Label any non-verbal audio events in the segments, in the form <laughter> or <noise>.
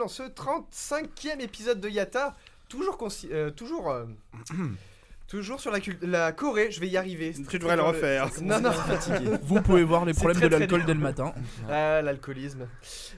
Dans ce 35e épisode de Yata. Toujours, euh, toujours, euh, <clears throat> toujours sur la, cul- la Corée, je vais y arriver. Tu devrais le refaire. Non, non, <laughs> Vous pouvez voir les C'est problèmes très, de très l'alcool dès le matin. Ah, l'alcoolisme.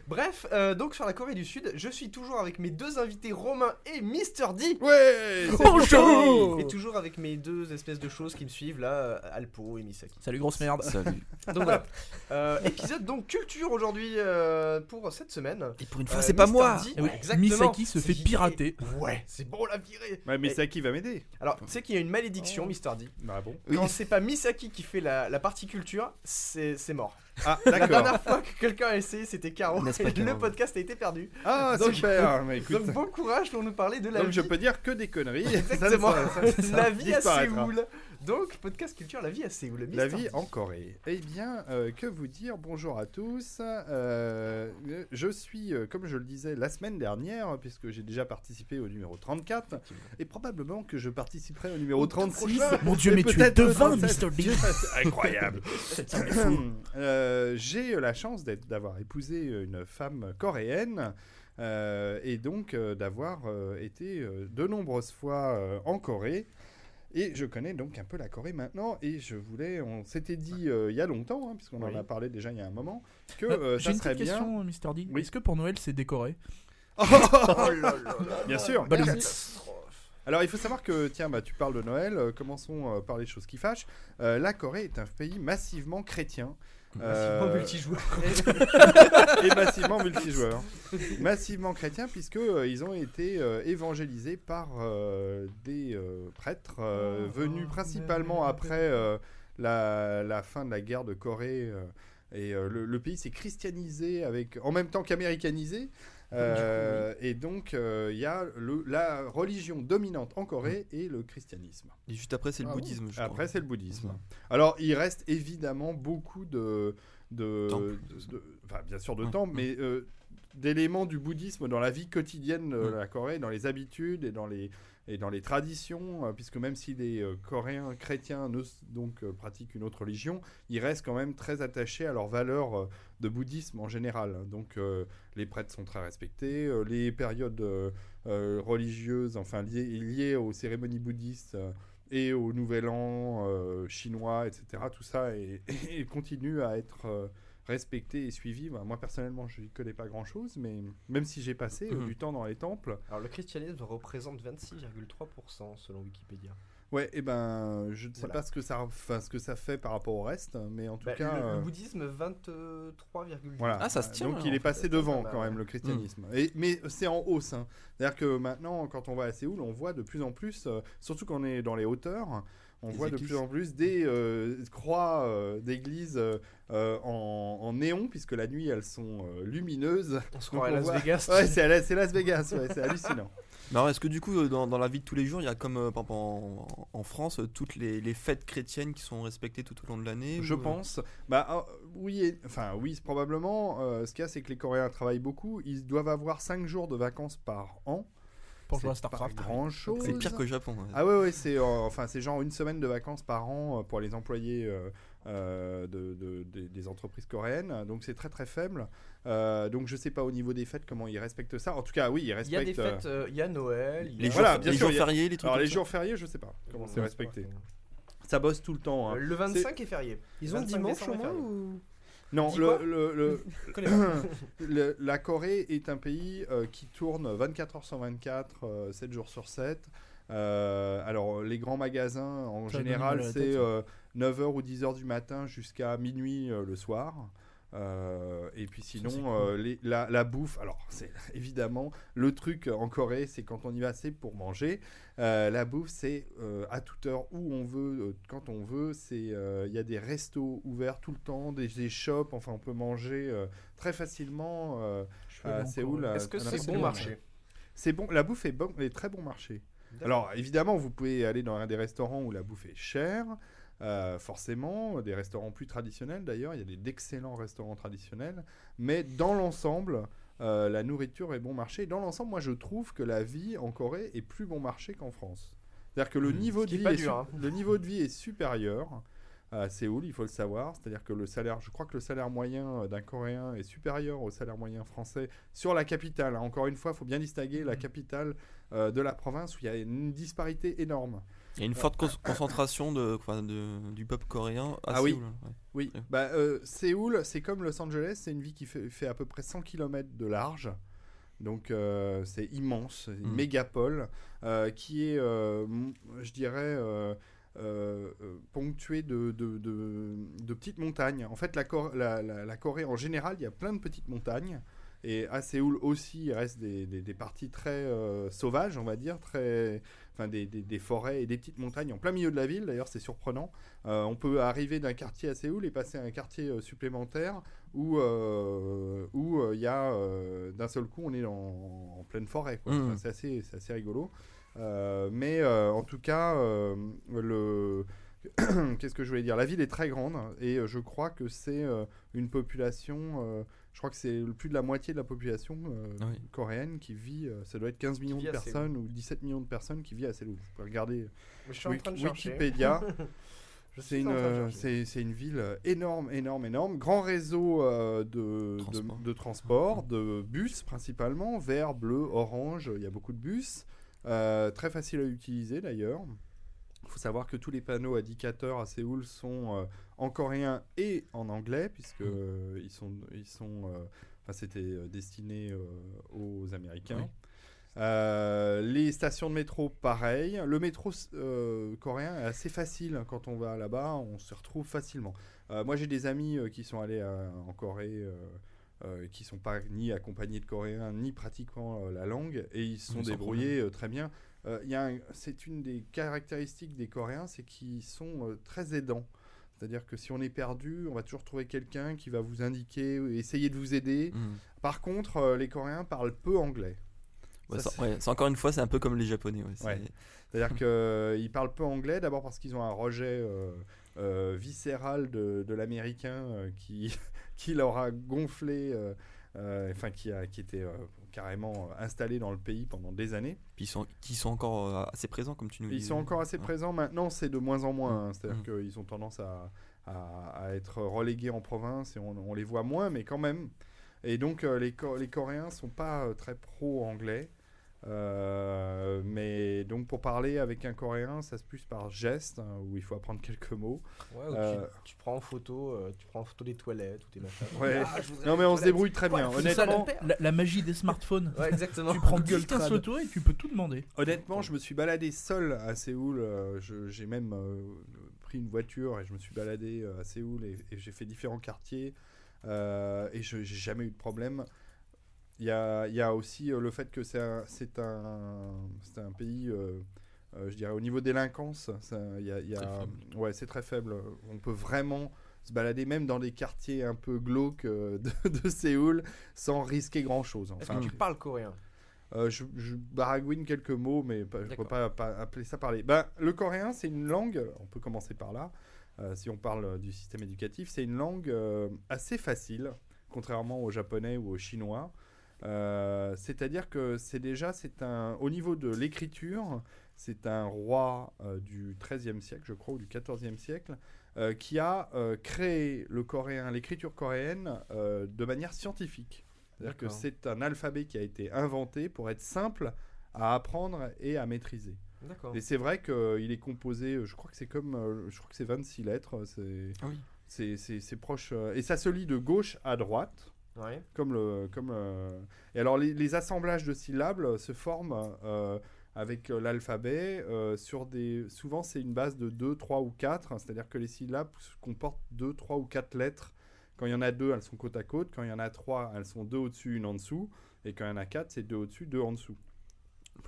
Bref, euh, donc sur la Corée du Sud, je suis toujours avec mes deux invités Romain et Mister D. Ouais Bonjour Et toujours avec mes deux espèces de choses qui me suivent là, euh, Alpo et Misaki. Salut grosse merde. Salut. <laughs> Donc voilà. Euh, épisode donc culture aujourd'hui euh, pour cette semaine. Et pour une Euh, fois, c'est pas Mr. moi. D, Eh oui, exactement. Misaki se C'est fait viré. pirater. Ouais, c'est bon la virée. Ouais, mais qui va m'aider Alors, tu sais qu'il y a une malédiction, Mister D. Bah bon. Oui. Quand c'est pas Misaki qui fait la, la partie culture, c'est c'est mort. Ah, <laughs> La dernière fois que quelqu'un a essayé, c'était Caro. Et le Caro podcast a été perdu. Ah, Donc- super <laughs> Mais écoute, Donc bon courage pour nous parler de la donc vie. je peux dire que des conneries. Exactement. Ça, ça, ça la vie à. Séoul. Donc podcast culture, la vie à Séoul. La vie en Corée. Eh bien, euh, que vous dire Bonjour à tous. Euh, je suis, euh, comme je le disais la semaine dernière, puisque j'ai déjà participé au numéro 34, et probablement que je participerai au numéro 36. <laughs> Mon dieu, mais tu es 37. Mr. C'est incroyable. <laughs> <clears throat> Euh, j'ai la chance d'être- d'avoir épousé une femme coréenne euh, et donc euh, d'avoir euh, été euh, de nombreuses fois euh, en Corée. Et je connais donc un peu la Corée maintenant et je voulais, on s'était dit euh, il y a longtemps, hein, puisqu'on Oui. en a parlé déjà il y a un moment, que Euh, euh, J'ai ça une serait petite bien. question, Mr. D. Oui. Est-ce que pour Noël c'est décoré? <laughs> Oh là là là. Bien sûr. Alors il faut savoir que, tiens, bah, tu parles de Noël, euh, commençons euh, par les choses qui fâchent. Euh, la Corée est un pays massivement chrétien. Massivement Euh, multijoueur. <laughs> et massivement multijoueur. massivement chrétien puisque euh, ils ont été euh, évangélisés par euh, des prêtres Oh, venus oh, principalement après la, la fin de la guerre de Corée. et le, le pays s'est christianisé avec, en même temps qu'américanisé. Euh, Et donc, euh, il y a le- la religion dominante en Corée et le christianisme. Et juste après, c'est le Ah bouddhisme. je Après, c'est le bouddhisme. Ouais. Alors, il reste évidemment beaucoup de. de, Temple. de- de- enfin, bien sûr, de Hum, temps, hum. mais euh, d'éléments du bouddhisme dans la vie quotidienne de la Corée, dans les habitudes et dans les, et dans les traditions, euh, puisque même si les euh, Coréens chrétiens donc, euh, pratiquent une autre religion, ils restent quand même très attachés à leurs valeurs de bouddhisme en général. Donc, euh, les prêtres sont très respectés, les périodes religieuses, enfin liées, aux cérémonies bouddhistes. et au Nouvel An chinois, etc. Tout ça et, <laughs> continue à être respecté et suivi. Bah, moi personnellement, je n'y connais pas grand-chose, mais même si j'ai passé Mhm. du temps dans les temples, Alors le christianisme représente 26,3% selon Wikipédia. ouais, et ben, je ne sais Voilà. pas ce que ça, enfin, ce que ça fait par rapport au reste, mais en tout Bah, cas. le, le euh, bouddhisme 23,8. Voilà. Ah, ça se tient, Donc il est passé devant quand même le christianisme. Et, mais c'est en hausse. hein. C'est-à-dire que maintenant, quand on va à Séoul, on voit de plus en plus, euh, surtout quand on est dans les hauteurs, on Des voit de plus en plus des euh, croix euh, d'églises euh, en, en néon, puisque la nuit elles sont lumineuses. On se croirait à Las Vegas. Ouais, c'est Las Vegas, c'est hallucinant. <laughs> Est-ce que du coup, dans, dans la vie de tous les jours, il y a comme euh, en, en France, toutes les, les fêtes chrétiennes qui sont respectées tout au long de l'année Je ou, pense. Bah ah, oui, et- enfin oui, probablement. euh, ce qu'il y a, c'est que les Coréens travaillent beaucoup. Ils doivent avoir 5 jours de vacances par an. Pour jouer à C'est pas StarCraft. grand chose. C'est pire que le Japon. ouais. Ah ouais, ouais, c'est euh, enfin c'est genre une semaine de vacances par an euh, pour les employés euh, euh, de, de- des- des entreprises coréennes. Donc c'est très très faible. Euh, donc je sais pas au niveau des fêtes comment ils respectent ça. En tout cas, oui, ils Il y a respectent. des fêtes, euh, il y a Noël, il y a Les jours, Voilà, bien les sûr, jours fériés, les trucs Alors les ça jours fériés, je sais pas comment c'est respecté. Ça bosse tout le temps. hein. Le 25 est férié. Ils ont 25 dimanche au est moins ou... Non, le, le- <coughs> <coughs> le- la Corée est un pays euh, qui tourne 24 heures sur 24, euh, 7 jours sur 7. Euh, alors, les grands magasins, en Ça général, c'est tête, ça. 9h ou 10h du matin jusqu'à minuit euh, le soir. Euh, et puis sinon, cool. euh, les- la, la bouffe, alors <laughs> c'est évidemment le truc en Corée, c'est quand on y va, c'est pour manger. Euh, la bouffe, c'est à toute heure où on veut, quand on veut. C'est il y a des restos ouverts tout le temps, des, des shops. Enfin, on peut manger très facilement à Séoul. Est-ce que c'est bon marché? C'est bon, la bouffe est bon, est très bon marché. Alors évidemment, vous pouvez aller dans un des restaurants où la bouffe est chère, euh, forcément, des restaurants plus traditionnels d'ailleurs, il y a d'excellents restaurants traditionnels, mais dans l'ensemble, euh, la nourriture est bon marché. Dans l'ensemble, moi je trouve que la vie en Corée est plus bon marché qu'en France. C'est-à-dire que le, Mmh. niveau de vie est dur, su- le niveau de vie est supérieur à Séoul, il faut le savoir. C'est-à-dire que le salaire, je crois que le salaire moyen d'un Coréen est supérieur au salaire moyen français sur la capitale. hein. Encore une fois, il faut bien distinguer la Mhm. capitale euh, de la province où il y a une disparité énorme. Il y a une forte con- concentration de, enfin, de- du peuple coréen à Ah oui. Séoul, ouais. Oui, Ouais. bah, euh, Séoul, c'est comme Los Angeles, c'est une ville qui fait, fait à peu près 100 km de large. Donc euh, c'est immense, c'est une Mm. mégapole euh, qui est, je dirais, ponctuée de, de- de- de petites montagnes. En fait, la, Cor- la- la- la Corée en général, il y a plein de petites montagnes. Et à Séoul aussi, il reste des, des- des parties très sauvages, on va dire, très, enfin des, des- des forêts et des petites montagnes en plein milieu de la ville. D'ailleurs, c'est surprenant. Euh, on peut arriver d'un quartier à Séoul et passer à un quartier euh, supplémentaire où euh, où il y a d'un seul coup on est en, en pleine forêt. Enfin, c'est assez rigolo. Euh, mais euh, en tout cas, euh, le <clears throat> qu'est-ce que je voulais dire? La ville est très grande et je crois que c'est une population. Je crois que c'est plus de la moitié de la population euh, oui. coréenne qui vit. euh, ça doit être 15 millions de personnes ou 17 millions de personnes qui vivent à Séoul. Vous pouvez regarder Je suis en train de Wiki- chercher. Wikipédia. <laughs> C'est une, de euh, c'est, une ville énorme, énorme, énorme. Grand réseau euh, de, de- Transport. de, transport, de bus principalement, vert, bleu, orange. Il y a beaucoup de bus. Euh, très facile à utiliser d'ailleurs. Il faut savoir que tous les panneaux indicateurs à Séoul sont euh, en coréen et en anglais, puisque Mm. euh, ils sont, ils sont, euh, enfin, c'était destiné aux Américains. Oui. Euh, les stations de métro, pareil. Le métro euh, coréen est assez facile quand on va là-bas, on se retrouve facilement. Euh, moi, j'ai des amis qui sont allés à- en Corée, qui sont pas ni accompagnés de coréens ni pratiquant la langue, et ils se sont débrouillés très bien. Euh, un- c'est une des caractéristiques des Coréens, c'est qu'ils sont euh, très aidants. C'est-à-dire que si on est perdu, on va toujours trouver quelqu'un qui va vous indiquer, essayer de vous aider. Mhm. Par contre, euh, les Coréens parlent peu anglais. Ouais, Ça, c'est- ouais, c'est encore une fois, c'est un peu comme les Japonais. ouais, c'est- Ouais. <laughs> C'est-à-dire qu'ils parlent peu anglais, d'abord parce qu'ils ont un rejet euh, euh, viscéral de, de l'américain euh, qui, <laughs> qui leur a gonflé, euh, euh, enfin qui, a, qui était euh, carrément installé dans le pays pendant des années. Puis ils sont, qui sont encore euh, assez présents, comme tu nous Ils disais. sont encore assez présents maintenant, c'est de moins en moins. hein. C'est-à-dire Mm. qu'ils ont tendance à, à- à être relégués en province et on, on les voit moins, mais quand même. Et donc euh, les, les Coréens sont pas euh, très pro-anglais. Euh, mais donc pour parler avec un Coréen, ça se plus par geste, hein, où il faut apprendre <laughs> quelques mots. Ouais, ou Euh, tu, tu prends en photo, euh, tu prends en photo des toilettes ou des machins. <laughs> Ouais. Ah, Non mais on se débrouille très bien. Ouais, C'est ça, Honnêtement, la, magie des smartphones. Ouais, exactement. Tu prends Google 10-15 Trad. photos et tu peux tout demander. honnêtement, je me suis baladé seul à Séoul. J'ai même euh, pris une voiture et je me suis baladé à Séoul et, et j'ai fait différents quartiers euh, et je j'ai jamais eu de problème. Il y a, il y a aussi euh, le fait que c'est un, un, un pays, euh, euh, je dirais, au niveau délinquance, y a, y a- ouais, c'est très faible. On peut vraiment se balader même dans des quartiers un peu glauques <laughs> de, de Séoul sans risquer grand chose. Est-ce que tu parles coréen? Euh, je, je baragouine quelques mots, mais je ne peux pas, pas appeler ça parler. Ben, le coréen, c'est une langue, on peut commencer par là, euh, si on parle du système éducatif, c'est une langue euh, assez facile, contrairement au japonais ou au chinois. Euh, C'est-à-dire que c'est déjà, c'est un, au niveau de l'écriture, c'est un roi euh, du XIIIe siècle, je crois, ou du XIVe siècle, euh, qui a euh, créé le coréen, l'écriture coréenne, de manière scientifique. C'est-à-dire que c'est un alphabet qui a été inventé pour être simple à apprendre et à maîtriser. D'accord. Et c'est vrai qu'il est composé, je crois que c'est comme, je crois que c'est 26 lettres, c'est Ah oui. c'est- c'est c'est proche, et ça se lit de gauche à droite, Ouais. comme le, comme le- Et alors les, les assemblages de syllabes euh, se forment euh, avec euh, l'alphabet euh, sur des, souvent c'est une base de 2, 3 ou 4, hein, c'est-à-dire que les syllabes comportent 2, 3 ou 4 lettres Quand il y en a deux, elles sont côte à côte. Quand il y en a trois, elles sont deux au-dessus, une en dessous. Et quand il y en a quatre, c'est deux au-dessus, deux en dessous.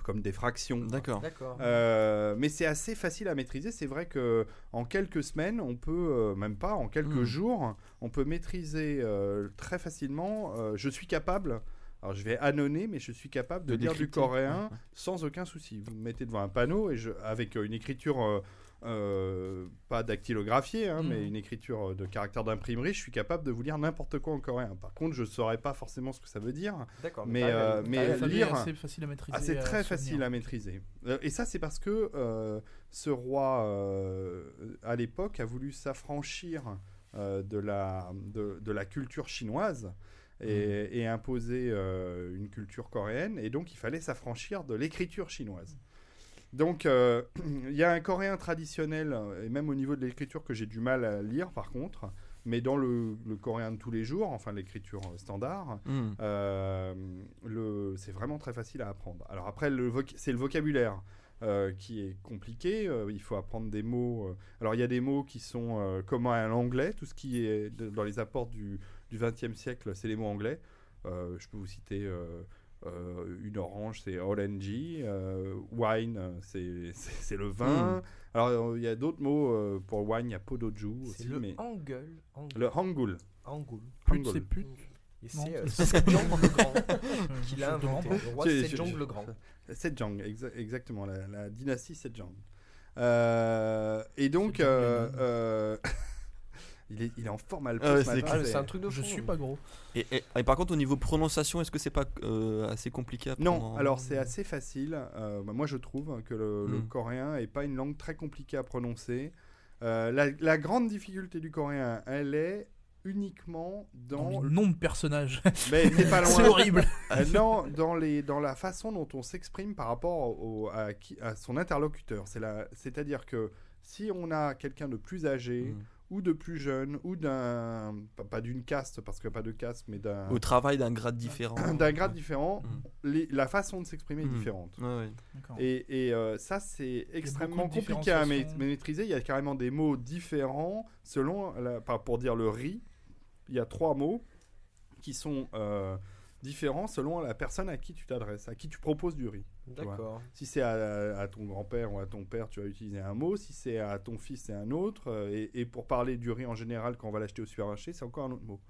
Comme des fractions. D'accord. Euh, mais c'est assez facile à maîtriser. C'est vrai que en quelques semaines, on peut, euh, même pas, en quelques Mm. jours, on peut maîtriser euh, très facilement. euh, je suis capable. Alors je vais annonner, mais je suis capable de, De lire du coréen sans aucun souci. Vous me mettez devant un panneau et je, avec euh, une écriture euh, pas dactylographiée, hein, Mm. mais une écriture euh, de caractère d'imprimerie, je suis capable de vous lire n'importe quoi en coréen. Par contre, je ne saurais pas forcément ce que ça veut dire. D'accord. mais, euh, mais lire- assez facile à maîtriser. Ah, c'est très facile à maîtriser. Euh, et ça, c'est parce que euh, ce roi, à l'époque, a voulu s'affranchir de, la, de, de la culture chinoise et, et imposer une culture coréenne. Et donc, il fallait s'affranchir de l'écriture chinoise. Donc, euh, <clears throat> il y a un coréen traditionnel, euh, et même au niveau de l'écriture que j'ai du mal à lire, par contre, mais dans le, le coréen de tous les jours, enfin l'écriture standard, Hmm. euh, c'est vraiment très facile à apprendre. Alors après, c'est le vocabulaire euh, qui est compliqué. euh, il faut apprendre des mots. euh. alors il y a des mots qui sont communs à l'anglais. Tout ce qui est de- dans les apports du XXe siècle, c'est les mots anglais. Je peux vous citer euh, une orange, c'est orange. euh, wine, c'est, le vin. Alors euh, il y a d'autres mots euh, pour wine. Il y a podoju C'est aussi, le mais hangul. Hangul. le hangul. Hangul. Pute, c'est pute. Et c'est Sejong le Grand <laughs> qui je l'a te demande inventé. pas. Le roi Sejong le Grand. Sejong, exa- exactement, la, la dynastie Sejong. Euh, et donc, <laughs> Sejong euh, Lenin. euh, il, est, il est en forme à le Ah ouais, c'est Ah, c'est- un truc de Je fou, suis hein. pas gros. Et, et- et par contre, au niveau prononciation, est-ce que c'est pas euh, assez compliqué à prendre Non, en- alors c'est assez facile. Euh, bah, moi, je trouve que le, le Mm. coréen est pas une langue très compliquée à prononcer. Euh, la, la grande difficulté du coréen, elle est uniquement Dans dans. le nom de personnage. <laughs> Mais t'es pas <laughs> loin. c'est horrible. Euh, non, dans, les, dans la façon dont on s'exprime par rapport au- à, qui- à son interlocuteur. C'est la- C'est-à-dire que si on a quelqu'un de plus âgé Hmm. Ou de plus jeune ou d'un. Pas, d'une caste, parce qu'il n'y a pas de caste, mais d'un. Au travail d'un grade différent. <coughs> D'un grade différent, les- la façon de s'exprimer est Mm. différente. Ouais, ouais. Et, et, euh, ça, c'est extrêmement compliqué à ma- maîtriser. Il y a carrément des mots différents selon. La, par- pour dire le riz, il y a trois mots qui sont euh, différents selon la personne à qui tu t'adresses, à qui tu proposes du riz. D'accord. Si c'est à, à ton grand-père ou à ton père, tu vas utiliser un mot. Si c'est à ton fils, c'est un autre. Euh, Et, et pour parler du riz en général, quand on va l'acheter au supermarché, c'est encore un autre mot.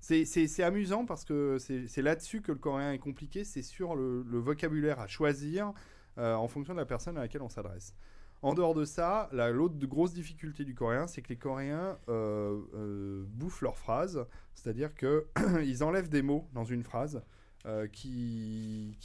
C'est- amusant parce que c'est c'est là-dessus que le coréen est compliqué. C'est sur le, le vocabulaire à choisir euh, en fonction de la personne à laquelle on s'adresse. En dehors de ça, la- l'autre grosse difficulté du coréen, c'est que les Coréens euh, euh, bouffent leurs phrases. C'est-à-dire qu'ils <clears throat> enlèvent des mots dans une phrase euh, qui,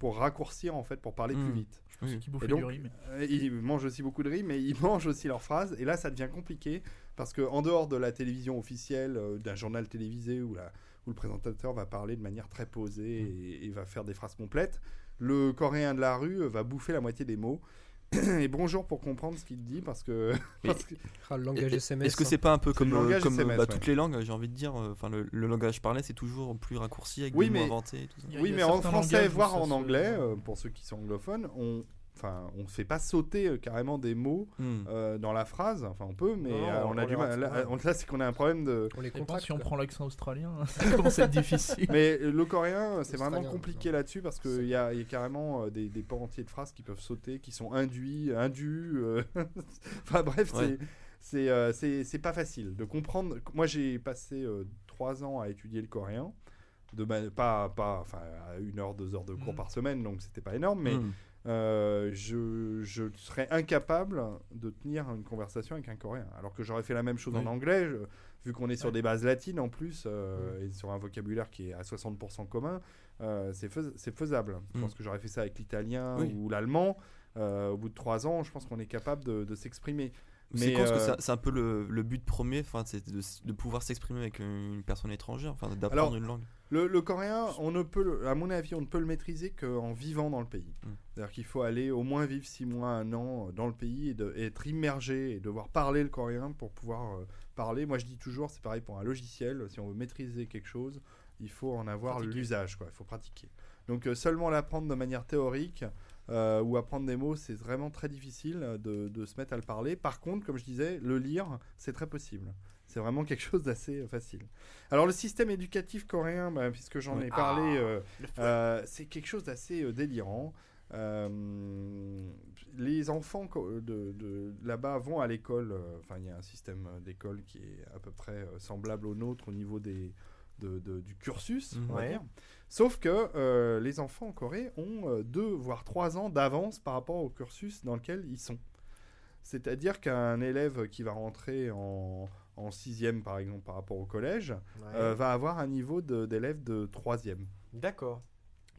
pour raccourcir en fait, pour parler plus Mm. vite. Je pensais Oui. qu'ils donc, du riz. mais- Euh, Ils mangent aussi beaucoup de riz, mais ils <laughs> mangent aussi leurs phrases. Et là, ça devient compliqué parce que en dehors de la télévision officielle, euh, d'un journal télévisé où, la- où le présentateur va parler de manière très posée et, et va faire des phrases complètes, le coréen de la rue va bouffer la moitié des mots. Et bonjour pour comprendre ce qu'il dit parce que, parce que- Ah, le langage SMS. Est-ce que hein. c'est pas un peu comme, le euh, comme euh, SMS, bah, ouais. toutes les langues, j'ai envie de dire, euh, enfin le, le langage parlé c'est toujours plus raccourci avec Oui, des mots mais- inventés et tout ça. Oui, mais en français, voire en anglais, euh, pour ceux qui sont anglophones, on Enfin, on ne fait pas sauter euh, carrément des mots Hmm. euh, dans la phrase. Enfin, on peut, mais Non, euh, on, on a du mal. Là, on- là, c'est qu'on a un problème de. On les si on prend l'accent australien, <laughs> ça commence à être difficile. Mais le coréen, c'est vraiment compliqué là-dessus parce qu'il y a, il y a carrément euh, des, des pans entiers de phrases qui peuvent sauter, qui sont induits, indus. euh, <laughs> enfin bref, Ouais. c'est c'est euh, c'est c'est pas facile de comprendre. Moi, j'ai passé euh, trois ans à étudier le coréen. De pas, pas, enfin, à une heure, deux heures de cours Mhm. par semaine, donc c'était pas énorme, mais Hmm. Euh, je, je serais incapable de tenir une conversation avec un Coréen. Alors que j'aurais fait la même chose en anglais, je- vu qu'on est sur Ouais. des bases latines en plus, euh, et sur un vocabulaire qui est à 60% commun, euh, c'est fais- c'est faisable. Je Mm. pense que j'aurais fait ça avec l'italien Oui. ou l'allemand. Au bout de trois ans, je pense qu'on est capable de, de s'exprimer. Mais, con parce que c'est- un peu le, le but premier, c'est de, de pouvoir s'exprimer avec une personne étrangère, enfin, d'apprendre une langue. Le, le coréen, on ne peut, le- à mon avis, on ne peut le maîtriser qu'en vivant dans le pays. Mm. C'est-à-dire qu'il faut aller au moins vivre six mois, un an euh, dans le pays et, de- et être immergé et devoir parler le coréen pour pouvoir euh, parler. Moi, je dis toujours, c'est pareil pour un logiciel. Si on veut maîtriser quelque chose, il faut en avoir l'usage, quoi. Il faut pratiquer. Donc, euh, seulement l'apprendre de manière théorique, euh, ou apprendre des mots, c'est vraiment très difficile de, de se mettre à le parler. Par contre, comme je disais, le lire, c'est très possible. C'est vraiment quelque chose d'assez euh, facile. Alors le système éducatif coréen, bah, puisque j'en ai parlé, euh, euh, c'est quelque chose d'assez délirant. Euh, les enfants de, de là-bas vont à l'école. Enfin, il y a un système d'école qui est à peu près semblable au nôtre au niveau des, de- de- du cursus, on va Ouais. dire. Sauf que euh, les enfants en Corée ont deux voire trois ans d'avance par rapport au cursus dans lequel ils sont. C'est-à-dire qu'un élève qui va rentrer en, en sixième, par exemple, par rapport au collège, Ouais. euh, va avoir un niveau de- d'élève de troisième. D'accord.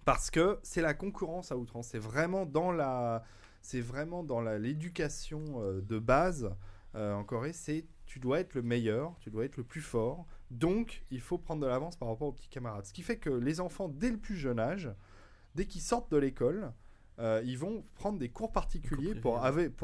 Parce que c'est la concurrence à outrance. C'est vraiment dans la, c'est vraiment dans l'éducation euh, de base euh, en Corée. C'est tu dois être le meilleur, tu dois être le plus fort. Donc il faut prendre de l'avance par rapport aux petits camarades. Ce qui fait que les enfants dès le plus jeune âge, dès qu'ils sortent de l'école, euh, ils vont prendre des cours particuliers Cours pour,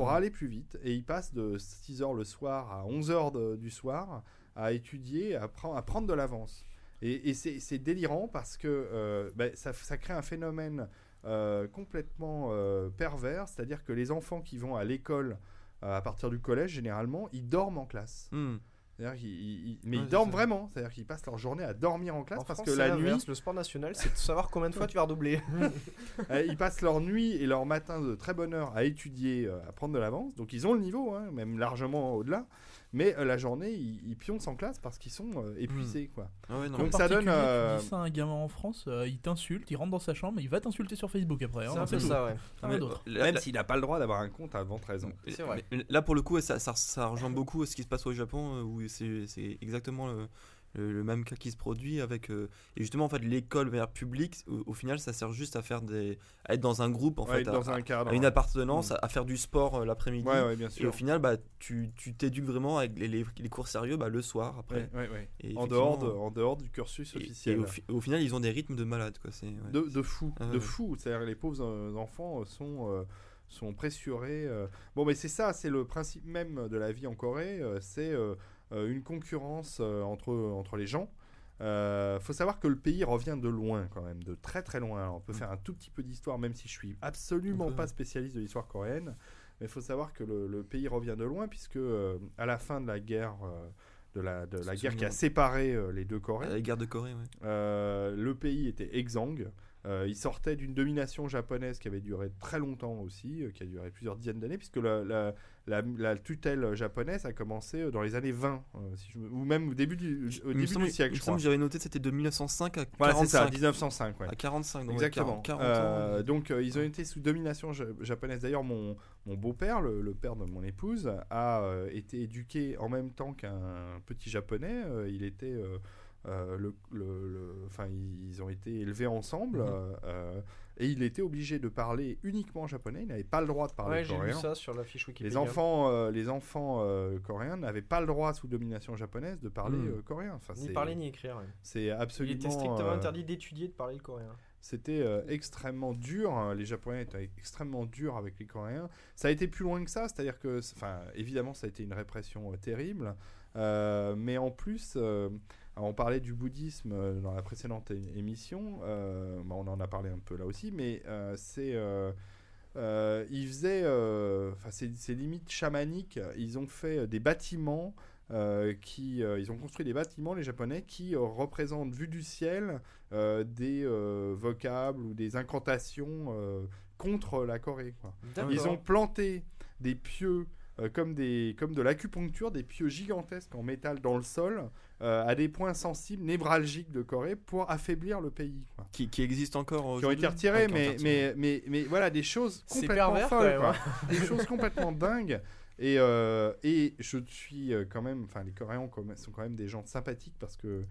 ouais. aller plus vite. Et ils passent de 6h le soir à 11h du soir à étudier, à, pre- à prendre de l'avance. Et, et c'est délirant parce que euh, ben, ça, ça crée un phénomène euh, complètement pervers, c'est-à-dire que les enfants qui vont à l'école à partir du collège, généralement, ils dorment en classe. Hmm. C'est-à-dire qu'ils- ils- mais Ouais, ils dorment ça. vraiment, c'est-à-dire qu'ils passent leur journée à dormir en classe En parce France, que la nuit, le sport national, c'est de savoir combien de fois tu vas redoubler. <laughs> euh, ils passent leur nuit et leur matin de très bonne heure à étudier, euh, à prendre de l'avance. Donc ils ont le niveau, hein, même largement au-delà. Mais euh, la journée, ils, ils pioncent en classe parce qu'ils sont euh, épuisés. Quoi. Ah ouais, non. Donc En ça donne, euh, Tu dis ça à un gamin en France, euh, il t'insulte, il rentre dans sa chambre, il va t'insulter sur Facebook après. hein, C'est un peu tout. ça, ouais. Mais, euh, là- Même s'il n'a pas le droit d'avoir un compte avant 13 ans. C'est vrai. mais Là, pour le coup, ça, ça, ça rejoint beaucoup ce qui se passe au Japon, où c'est c'est exactement le, le- le même cas qui se produit avec. euh, et justement, en fait, l'école vers public, au, au final, ça sert juste à faire des. à être dans un groupe, en Ouais, fait, à, dans un cadre. à une ouais. appartenance, à, à faire du sport euh, l'après-midi. Ouais, Et au final, bah, tu tu t'éduques vraiment avec les, les, les cours sérieux bah, le soir après. Et En, dehors de, en dehors du cursus et- officiel. Et, au, fi- au final, ils ont des rythmes de malade. Quoi. c'est- de, de fou, Ah de fou. C'est-à-dire les pauvres euh, enfants sont, sont pressurés. Bon, mais c'est ça, c'est le principe même de la vie en Corée. c'est une concurrence euh, entre, entre les gens. Euh, faut savoir que le pays revient de loin quand même, de très très loin. Alors, on peut Mm. faire un tout petit peu d'histoire, même si je suis absolument pas spécialiste de l'histoire coréenne. Mais il faut savoir que le, le pays revient de loin, puisque euh, à la fin de la guerre, euh, de la, de la C'est guerre qui a séparé euh, les deux Corées, La guerre de Corée, ouais. euh, le pays était exsangue. Euh, il sortait d'une domination japonaise qui avait duré très longtemps aussi, euh, qui a duré plusieurs dizaines d'années, puisque la, la- la- la tutelle japonaise a commencé euh, dans les années 20, euh, si je me- ou même au début du, au début semble- du siècle, il me je semble crois. que j'avais noté c'était de 1905 à Voilà, c'est ça, 45. 1905, ouais. À 45, donc Exactement. 40, 40 Euh, ans. donc euh, ils ont été sous domination ja- japonaise. D'ailleurs, mon, mon beau-père, le, le père de mon épouse, a euh, été éduqué en même temps qu'un petit japonais. Il était, le, le- le- ils ont été élevés ensemble Mhm. euh, euh, et il était obligé de parler uniquement japonais. Il n'avait pas le droit de parler Ouais, j'ai coréen. ça sur la fiche Wikipédia. Les enfants, euh, les enfants euh, coréens n'avaient pas le droit sous domination japonaise de parler Mhm. euh, coréen. Enfin, Ni parler ni écrire. ouais. C'est Il absolument. était strictement euh, interdit d'étudier de parler le coréen. c'était euh, extrêmement dur. hein. Les Japonais étaient extrêmement durs avec les Coréens. Ça a été plus loin que ça, c'est-à-dire que, enfin, évidemment, ça a été une répression euh, terrible. Euh, mais en plus, euh, alors, on parlait du bouddhisme euh, dans la précédente émission. euh, bah, on en a parlé un peu là aussi, mais euh, c'est ils faisaient, enfin, c'est limite chamanique. Ils ont fait des bâtiments. euh, qui, euh, ils ont construit des bâtiments, les Japonais, qui euh, représentent, vu du ciel, des vocables ou des incantations contre la Corée. quoi. Ils ont planté des pieux euh, comme, des, comme de l'acupuncture, des pieux gigantesques en métal dans le sol, euh, à des points sensibles, névralgiques de Corée, pour affaiblir le pays. quoi. Qui, qui existe encore Qui ont aujourd'hui été retirés, Ah, qui ont été mais, retirés. mais, mais, mais voilà, des choses complètement pervers, folles, quoi. même, des choses complètement dingues. Et, euh, et je suis quand même, enfin les Coréens sont quand même des gens sympathiques parce que euh,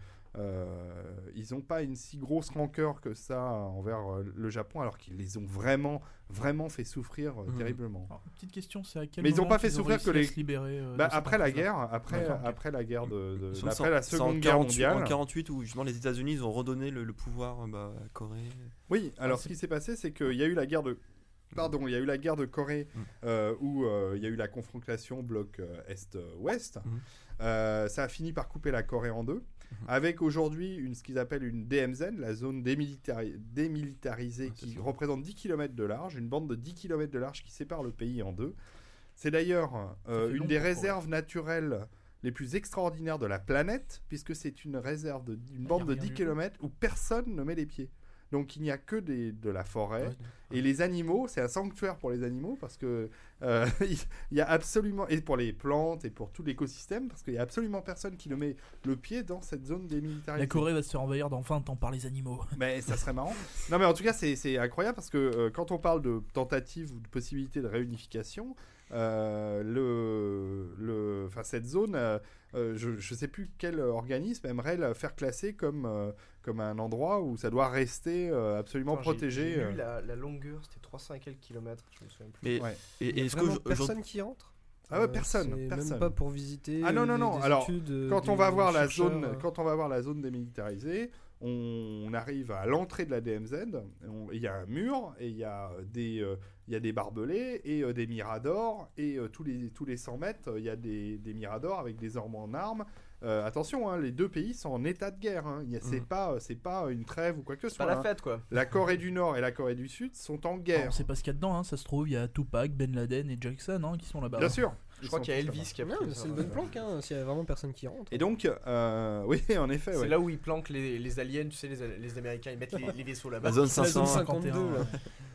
ils n'ont pas une si grosse rancœur que ça envers euh, le Japon, alors qu'ils les ont vraiment, vraiment fait souffrir euh, Mhm. terriblement. Alors, petite question, c'est à quel Mais ils ont moment pas fait souffrir que les- se libérer euh, Bah, après la guerre, après, après la guerre de, de- Ils après la Seconde Guerre 48 mondiale. En 48, où justement les États-Unis ils ont redonné le, le pouvoir euh, bah, à la Corée. Oui, alors Ah, ce qui s'est passé, c'est qu'il y a eu la guerre de, Pardon, il y a eu la guerre de Corée Mm. euh, où euh, il y a eu la confrontation bloc euh, Est-Ouest. Euh, ça a fini par couper la Corée en deux. <laughs> avec aujourd'hui une, ce qu'ils appellent une DMZ, la zone démilitari- démilitarisée, c'est qui représente 10 km de large, une bande de 10 km de large qui sépare le pays en deux. C'est d'ailleurs euh, une des réserves naturelles les plus extraordinaires de la planète, puisque c'est une réserve de- d'une y a bande de rien 10 du tout. km où personne ne met les pieds. Donc il n'y a que des, de la forêt. Ouais. Et les animaux, c'est un sanctuaire pour les animaux parce que euh, <laughs> il y a absolument et pour les plantes et pour tout l'écosystème parce qu'il y a absolument personne qui ne met le pied dans cette zone démilitarisée. La Corée va se faire envahir dans 20 ans par les animaux. <laughs> Mais ça serait marrant. Non, mais en tout cas, c'est incroyable parce que euh, quand on parle de tentative ou de possibilité de réunification, euh, le, le, cette zone, euh, je ne sais plus quel organisme aimerait la faire classer comme, comme un endroit où ça doit rester euh, absolument Attends, protégé. J'ai euh. lu la, la longueur, c'était 300 et quelques kilomètres, je me souviens plus. Et, Ouais. et, est-ce que personne qui entre? Ah ouais, Euh, personne, c'est personne. Même pas pour visiter. Ah non, non, non, des alors, études, Quand on va voir la zone, euh, quand on va voir la zone démilitarisée, on arrive à l'entrée de la DMZ. Il y a un mur et il y a des, euh, il y a des barbelés et euh, des miradors et euh, tous les tous les 100 mètres, il y a des, des miradors avec des armes en armes. Euh, attention, hein, les deux pays sont en état de guerre. Hein. Il y a- C'est Mhm. pas c'est pas une trêve ou quoi que ce C'est pas soit. la hein. fête quoi. La Corée du Nord et la Corée du Sud sont en guerre. On sait pas ce qu'il y a dedans, hein. ça se trouve, il y a Tupac, Ben Laden et Jackson hein, qui sont là-bas. Bien sûr. Je crois qu'il y a Elvis qui a pris c'est une bonne planque, hein, s'il y a vraiment personne qui rentre. Et donc, euh, <laughs> oui, en effet, C'est ouais. là où ils planquent les, les aliens, tu sais, les, les Américains, ils mettent les, les vaisseaux là-bas. La zone La zone 500. 52, 52, là.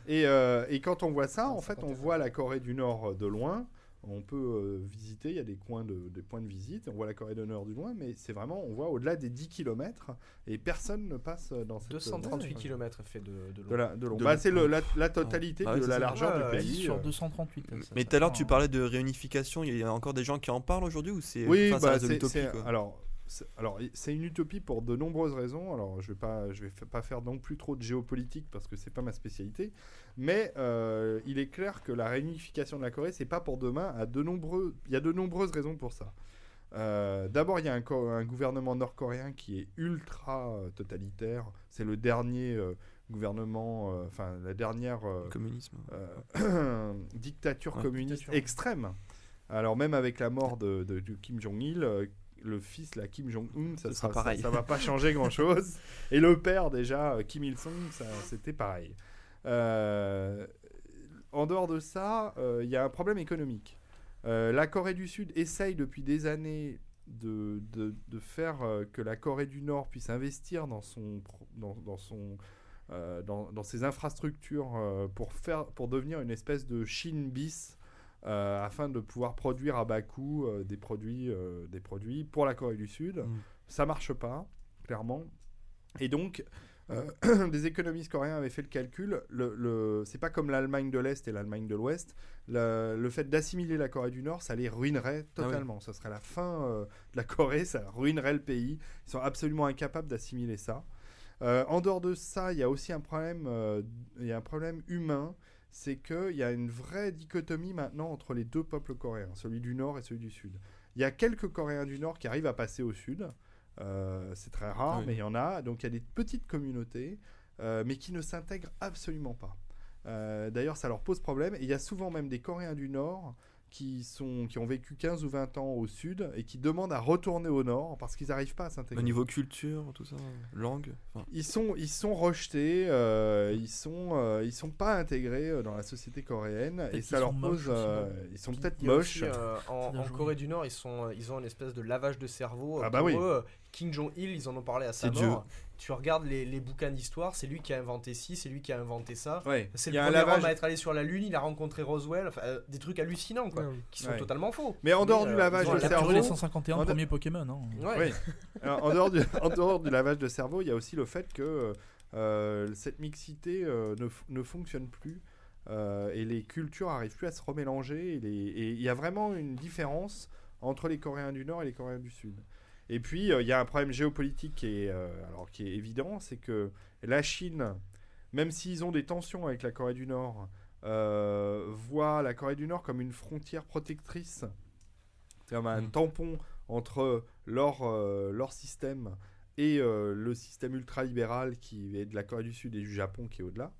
Et, euh, et quand on voit ça, en fait, c'est on voit la Corée du Nord de loin. On peut euh, visiter, il y a des, coins de, des points de visite. On voit la Corée du Nord du loin, mais c'est vraiment, on voit au-delà des 10 km et personne ne passe dans cette 238 zone. km fait de, de long. de, la, de long. De Bah, c'est le- la, la totalité Ah de la largeur du ouais, pays. sur euh. 238. ça Mais tout à l'heure, tu parlais de réunification. Il y a encore des gens qui en parlent aujourd'hui ou c'est Oui, bah, de c'est, alors, alors, c'est une utopie pour de nombreuses raisons. Alors, je vais pas, je vais pas faire non plus trop de géopolitique parce que c'est pas ma spécialité. Mais euh, il est clair que la réunification de la Corée, c'est pas pour demain. À de nombreux, il y a de nombreuses raisons pour ça. Euh, D'abord, il y a un, gouvernement nord-coréen qui est ultra euh, totalitaire. C'est le dernier euh, gouvernement, euh, enfin la dernière euh, communisme. euh, <coughs> dictature Ouais, communiste dictature. extrême. Alors même avec la mort de, de- de Kim Jong-il, euh, le fils, la Kim Jong-un, ça, sera pareil. Ça, ça va pas changer grand-chose. Et le père déjà, euh, Kim Il-sung, c'était pareil. Euh, en dehors de ça, euh, il y a un problème économique. Euh, la Corée du Sud essaye depuis des années de, de- de faire euh, que la Corée du Nord puisse investir dans son, pro- dans, dans son, euh, dans, dans ses infrastructures euh, pour, faire, pour devenir une espèce de Chine bis euh, afin de pouvoir produire à bas coût euh, des, produits, euh, des produits pour la Corée du Sud. Mm. Ça marche pas, clairement. Et donc, <clears throat> des économistes coréens avaient fait le calcul. Le, le, c'est pas comme l'Allemagne de l'Est et l'Allemagne de l'Ouest. Le, le fait d'assimiler la Corée du Nord, ça les ruinerait Ah oui. totalement. Ça serait la fin de la Corée, ça ruinerait le pays. Ils sont absolument incapables d'assimiler ça. En dehors de ça, il y a aussi un problème, il y a un problème humain. C'est qu'il y a une vraie dichotomie maintenant entre les deux peuples coréens, celui du Nord et celui du Sud. Il y a quelques Coréens du Nord qui arrivent à passer au Sud. Euh, c'est très rare, Oui. mais il y en a. Donc il y a des petites communautés, euh, mais qui ne s'intègrent absolument pas. Euh, D'ailleurs, ça leur pose problème. Et il y a souvent même des Coréens du Nord qui, sont, qui ont vécu 15 ou 20 ans au Sud et qui demandent à retourner au Nord parce qu'ils n'arrivent pas à s'intégrer. Au niveau culture, tout ça, langue. enfin, Ils sont, ils sont rejetés, euh, ils sont, euh, ils sont pas intégrés euh, dans la société coréenne et ça leur pose, euh, ils sont peut-être moches. aussi, euh, en. Corée du Nord, ils, sont, ils ont une espèce de lavage de cerveau. Ah bah pour oui. eux, King Jong-il, ils en ont parlé à sa mort. Tu regardes les, les bouquins d'histoire, c'est lui qui a inventé ci, c'est lui qui a inventé ça. Ouais. C'est Il le premier homme à être allé sur la Lune, il a rencontré Roswell, enfin, euh, des trucs hallucinants quoi, Ouais. qui sont Ouais. totalement faux. Mais en dehors Mais, du euh, lavage de cerveau, les 151 en- premiers Pokémon. hein. Ouais. Oui. <laughs> Alors, en, dehors du, en dehors du lavage de cerveau, il y a aussi le fait que euh, cette mixité euh, ne, f- ne fonctionne plus euh, et les cultures arrivent plus à se remélanger. Et il y a vraiment une différence entre les Coréens du Nord et les Coréens du Sud. Et puis, euh, il y a un problème géopolitique qui est, euh, alors, qui est évident, c'est que la Chine, même s'ils ont des tensions avec la Corée du Nord, euh, voit la Corée du Nord comme une frontière protectrice, comme un Mm. tampon entre leur, euh, leur système et euh, le système ultralibéral qui est de la Corée du Sud et du Japon qui est au-delà.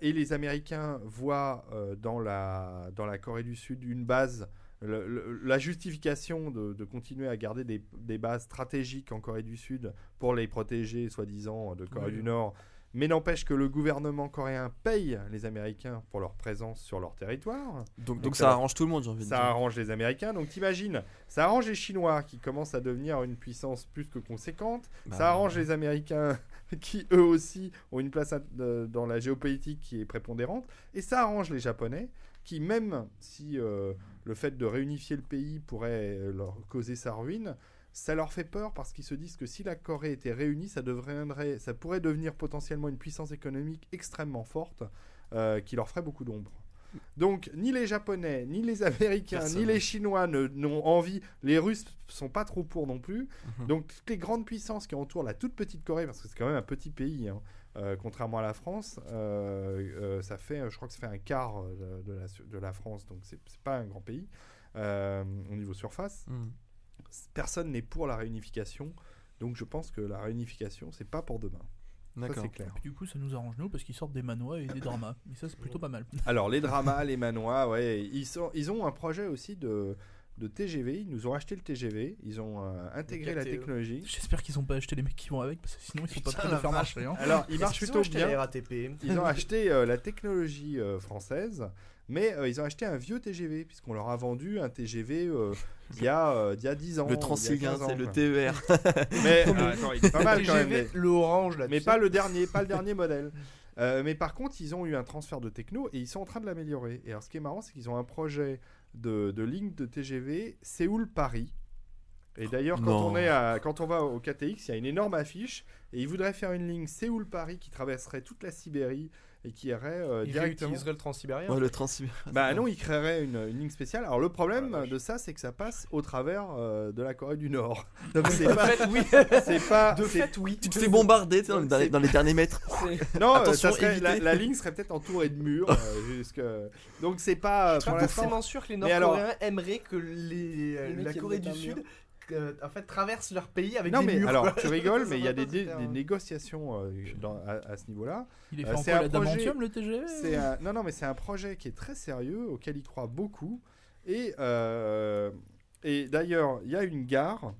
Et les Américains voient dans, la, dans la Corée du Sud une base, le- le- la justification de, de continuer à garder des, des bases stratégiques en Corée du Sud pour les protéger, soi-disant, de Corée Oui. du Nord. Mais n'empêche que le gouvernement coréen paye les Américains pour leur présence sur leur territoire. Donc, Donc donc ça ça arrange tout le monde, j'ai envie de Ça dire. arrange les Américains, donc t'imagines, ça arrange les Chinois qui commencent à devenir une puissance plus que conséquente, Bah, ça arrange les Américains <laughs> qui eux aussi ont une place dans la géopolitique qui est prépondérante, et ça arrange les Japonais qui même si euh, le fait de réunifier le pays pourrait euh, leur causer sa ruine, ça leur fait peur parce qu'ils se disent que si la Corée était réunie, ça, deviendrait, ça pourrait devenir potentiellement une puissance économique extrêmement forte euh, qui leur ferait beaucoup d'ombre. Donc, ni les Japonais, ni les Américains, Personne. ni les Chinois n'ont envie. Les Russes sont pas trop pour non plus. Mhm. Donc, toutes les grandes puissances qui entourent la toute petite Corée, parce que c'est quand même un petit pays, hein, euh, contrairement à la France, euh, euh, ça fait, je crois que ça fait un quart de, de la, de la France, donc c'est pas un grand pays euh, au niveau surface. Mhm. Personne n'est pour la réunification. Donc, je pense que la réunification, c'est pas pour demain. Ça, D'accord. c'est clair. Puis du coup, ça nous arrange nous parce qu'ils sortent des manois et des dramas. Et ça, c'est plutôt <laughs> pas mal. Alors, les dramas, les manois, ouais, ils, sont, ils ont un projet aussi de, de TGV. Ils nous ont acheté le TGV. Ils ont euh, intégré la KTE. technologie. J'espère qu'ils ont pas acheté les mecs qui vont avec parce que sinon ils sont pas prêts le faire marcher. hein. Alors, ils marchent plutôt acheté bien. la RATP Ils ont acheté euh, la technologie euh, française, mais euh, ils ont acheté un vieux TGV, puisqu'on leur a vendu un TGV euh, il y a euh, il y a 10 ans. Le Transilien, 15 ans, c'est le. TER. Mais ah, attends, il est pas mal quand même. TGV, mais- le orange là. mais pas le dernier, pas le dernier modèle. <laughs> Euh, mais par contre, ils ont eu un transfert de techno et ils sont en train de l'améliorer. Et alors, ce qui est marrant, c'est qu'ils ont un projet de, de ligne de TGV Séoul-Paris. Et d'ailleurs, quand Non. on, est à- quand on va au KTX, il y a une énorme affiche et ils voudraient faire une ligne Séoul-Paris qui traverserait toute la Sibérie et qui irait euh, Ils directement. réutiliseraient le transsibérien. Ouais, le Transilien. Bah non, ils créeraient une, une ligne spéciale. Alors le problème vache. de ça, c'est que ça passe au travers euh, de la Corée du Nord. <laughs> Donc c'est De pas, fait, oui. c'est pas, De c'est- fait, oui. Tu te fais bombarder tu sais, dans, les dans les derniers mètres. <laughs> Non, Attention, ça serait, la, la ligne serait peut-être entourée de murs. euh, <laughs> jusque... Donc c'est pas. Je suis pas forcément sûr que les Nord-Coréens aimeraient que les, euh, la Corée du Sud mur. Euh, en fait, traverse leur pays avec Non des mais murs. alors quoi. tu <laughs> rigoles, mais il y a des, hein. négociations euh, dans- à, à ce niveau-là. Il est Euh, fait en c'est quoi un la projet- le TGV un- non, non, mais c'est un projet qui est très sérieux, auquel il croit beaucoup. Et, euh, et d'ailleurs, il y a une gare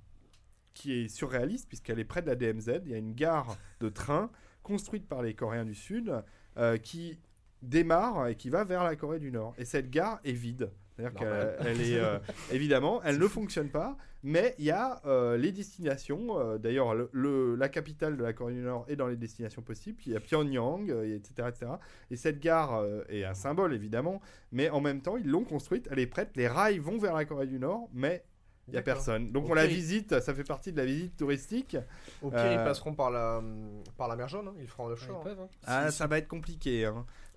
qui est surréaliste, puisqu'elle est près de la DMZ. Il y a une gare de train construite par les Coréens du Sud euh, qui démarre et qui va vers la Corée du Nord. Et cette gare est vide. C'est-à-dire qu'elle elle est <laughs> euh, évidemment, elle ne fonctionne pas, mais il y a euh, les destinations. euh, D'ailleurs, le, le- la capitale de la Corée du Nord est dans les destinations possibles. Il y a Pyongyang, euh, etc., etc. Et cette gare euh, est un symbole évidemment, mais en même temps, ils l'ont construite, elle est prête. Les rails vont vers la Corée du Nord, mais il n'y a personne. Donc on la visite, ça fait partie de la visite touristique. Au pire, ils passeront par la, par la mer jaune. hein. Ils le feront Ouais, offshore. ils peuvent, hein. Ah, ça va être compliqué.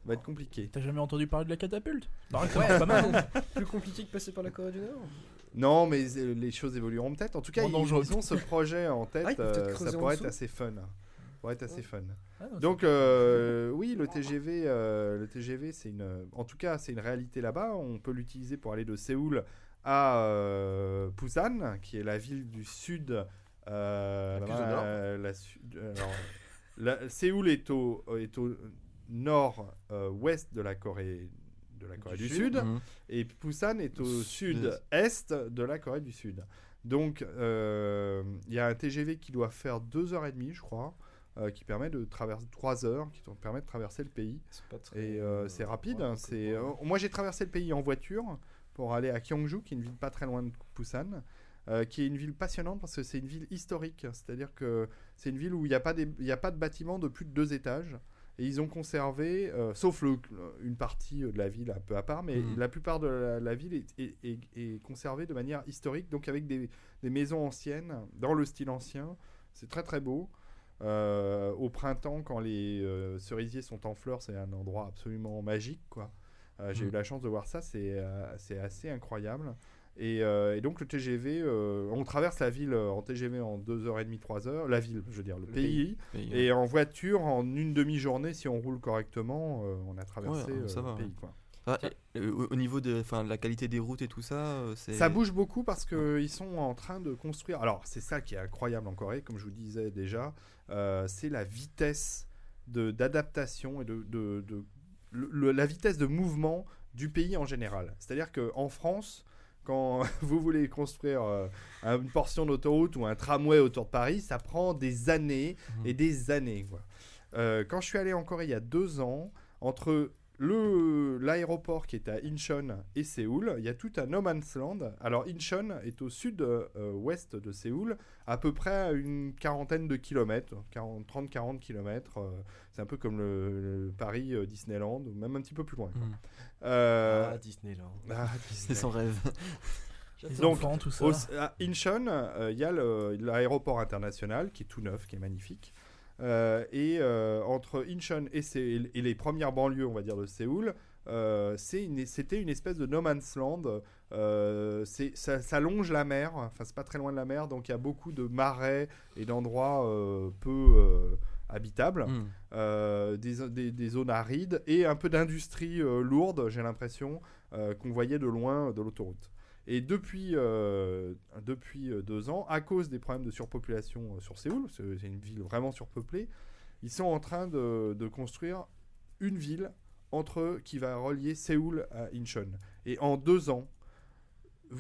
Ça va être compliqué. T'as jamais entendu parler de la catapulte? Pareil, pas mal. hein. <laughs> Plus compliqué que passer par la Corée du Nord? Non, mais euh, les choses évolueront peut-être. En tout cas, ils, ont ce projet en <laughs> tête. Ah, euh, ça pourrait être assez fun. Ça pourrait être assez fun. Ah, non, Donc euh, oui, le TGV, euh, le TGV, c'est une, en tout cas, c'est une réalité là-bas. On peut l'utiliser pour aller de Séoul à euh, Busan, qui est la ville du sud. euh, La la- Séoul est au, est au nord-ouest de la Corée, de la Corée du, Du Sud. Mhm. et Busan est au Sud. sud-est de la Corée du Sud. Donc, euh, il y a un TGV qui doit faire 2h30, je crois, euh, qui permet de traverser 3 heures, qui permet de traverser le pays. Et euh, c'est rapide. ouais, donc, c'est, euh, moi, j'ai traversé le pays en voiture pour aller à Gyeongju, qui est une ville pas très loin de Busan, euh, qui est une ville passionnante parce que c'est une ville historique. C'est-à-dire que c'est une ville où il n'y a, pas des- il y a pas de bâtiment de plus de deux étages. Et ils ont conservé, euh, sauf le- une partie de la ville un peu à part, mais Mhm. la plupart de la, la ville est, est- est- est conservée de manière historique, donc avec des, des maisons anciennes, dans le style ancien. C'est très très beau. Euh, au printemps, quand les euh, cerisiers sont en fleurs, c'est un endroit absolument magique. quoi. Euh, J'ai Mhm. eu la chance de voir ça, euh, c'est assez incroyable. Et, euh, et donc le TGV, euh, on traverse la ville euh, en TGV en 2h30, 3h, la ville, je veux dire, le, Le pays. Et, Et en voiture, en une demi-journée, si on roule correctement, euh, on a traversé Ouais, ça euh, va, le pays. Quoi. ah, et, euh, au, au niveau de, enfin, de la qualité des routes et tout ça, c'est. Ça bouge beaucoup parce qu'ils sont en train de construire. Alors, c'est ça qui est incroyable en Corée, comme je vous disais déjà, euh, c'est la vitesse de- d'adaptation et de, de- de- le- le- la vitesse de mouvement du pays en général. C'est-à-dire qu'en France, quand <laughs> vous voulez construire euh, une portion d'autoroute ou un tramway autour de Paris, ça prend des années Mhm. et des années. quoi. Euh, quand je suis allé en Corée il y a deux ans, entre le l'aéroport qui est à Incheon et Séoul, il y a tout un no man's land. Alors Incheon est au sud-ouest de Séoul, à peu près à une quarantaine de kilomètres, 30-40 kilomètres. euh, c'est un peu comme le, le Paris euh, Disneyland, ou même un petit peu plus loin. quoi. Euh, Ah, Disneyland. <laughs> ah, C'est son rêve. <laughs> Donc, enfants, tout ça. au- à Incheon, euh, il y a le- l'aéroport international qui est tout neuf, qui est magnifique. Euh, et euh, entre Incheon et, les premières banlieues, on va dire, de Séoul, euh, une- c'était une espèce de no man's land. Euh, ça, ça longe la mer, enfin c'est pas très loin de la mer, donc il y a beaucoup de marais et d'endroits euh, peu euh, habitables. Euh, des, des- des zones arides et un peu d'industrie lourde, j'ai l'impression, qu'on voyait de loin de l'autoroute. Et depuis, euh, depuis euh, deux ans, à cause des problèmes de surpopulation euh, sur Séoul, c'est une ville vraiment surpeuplée, ils sont en train de, de construire une ville entre qui va relier Séoul à Incheon. Et en deux ans,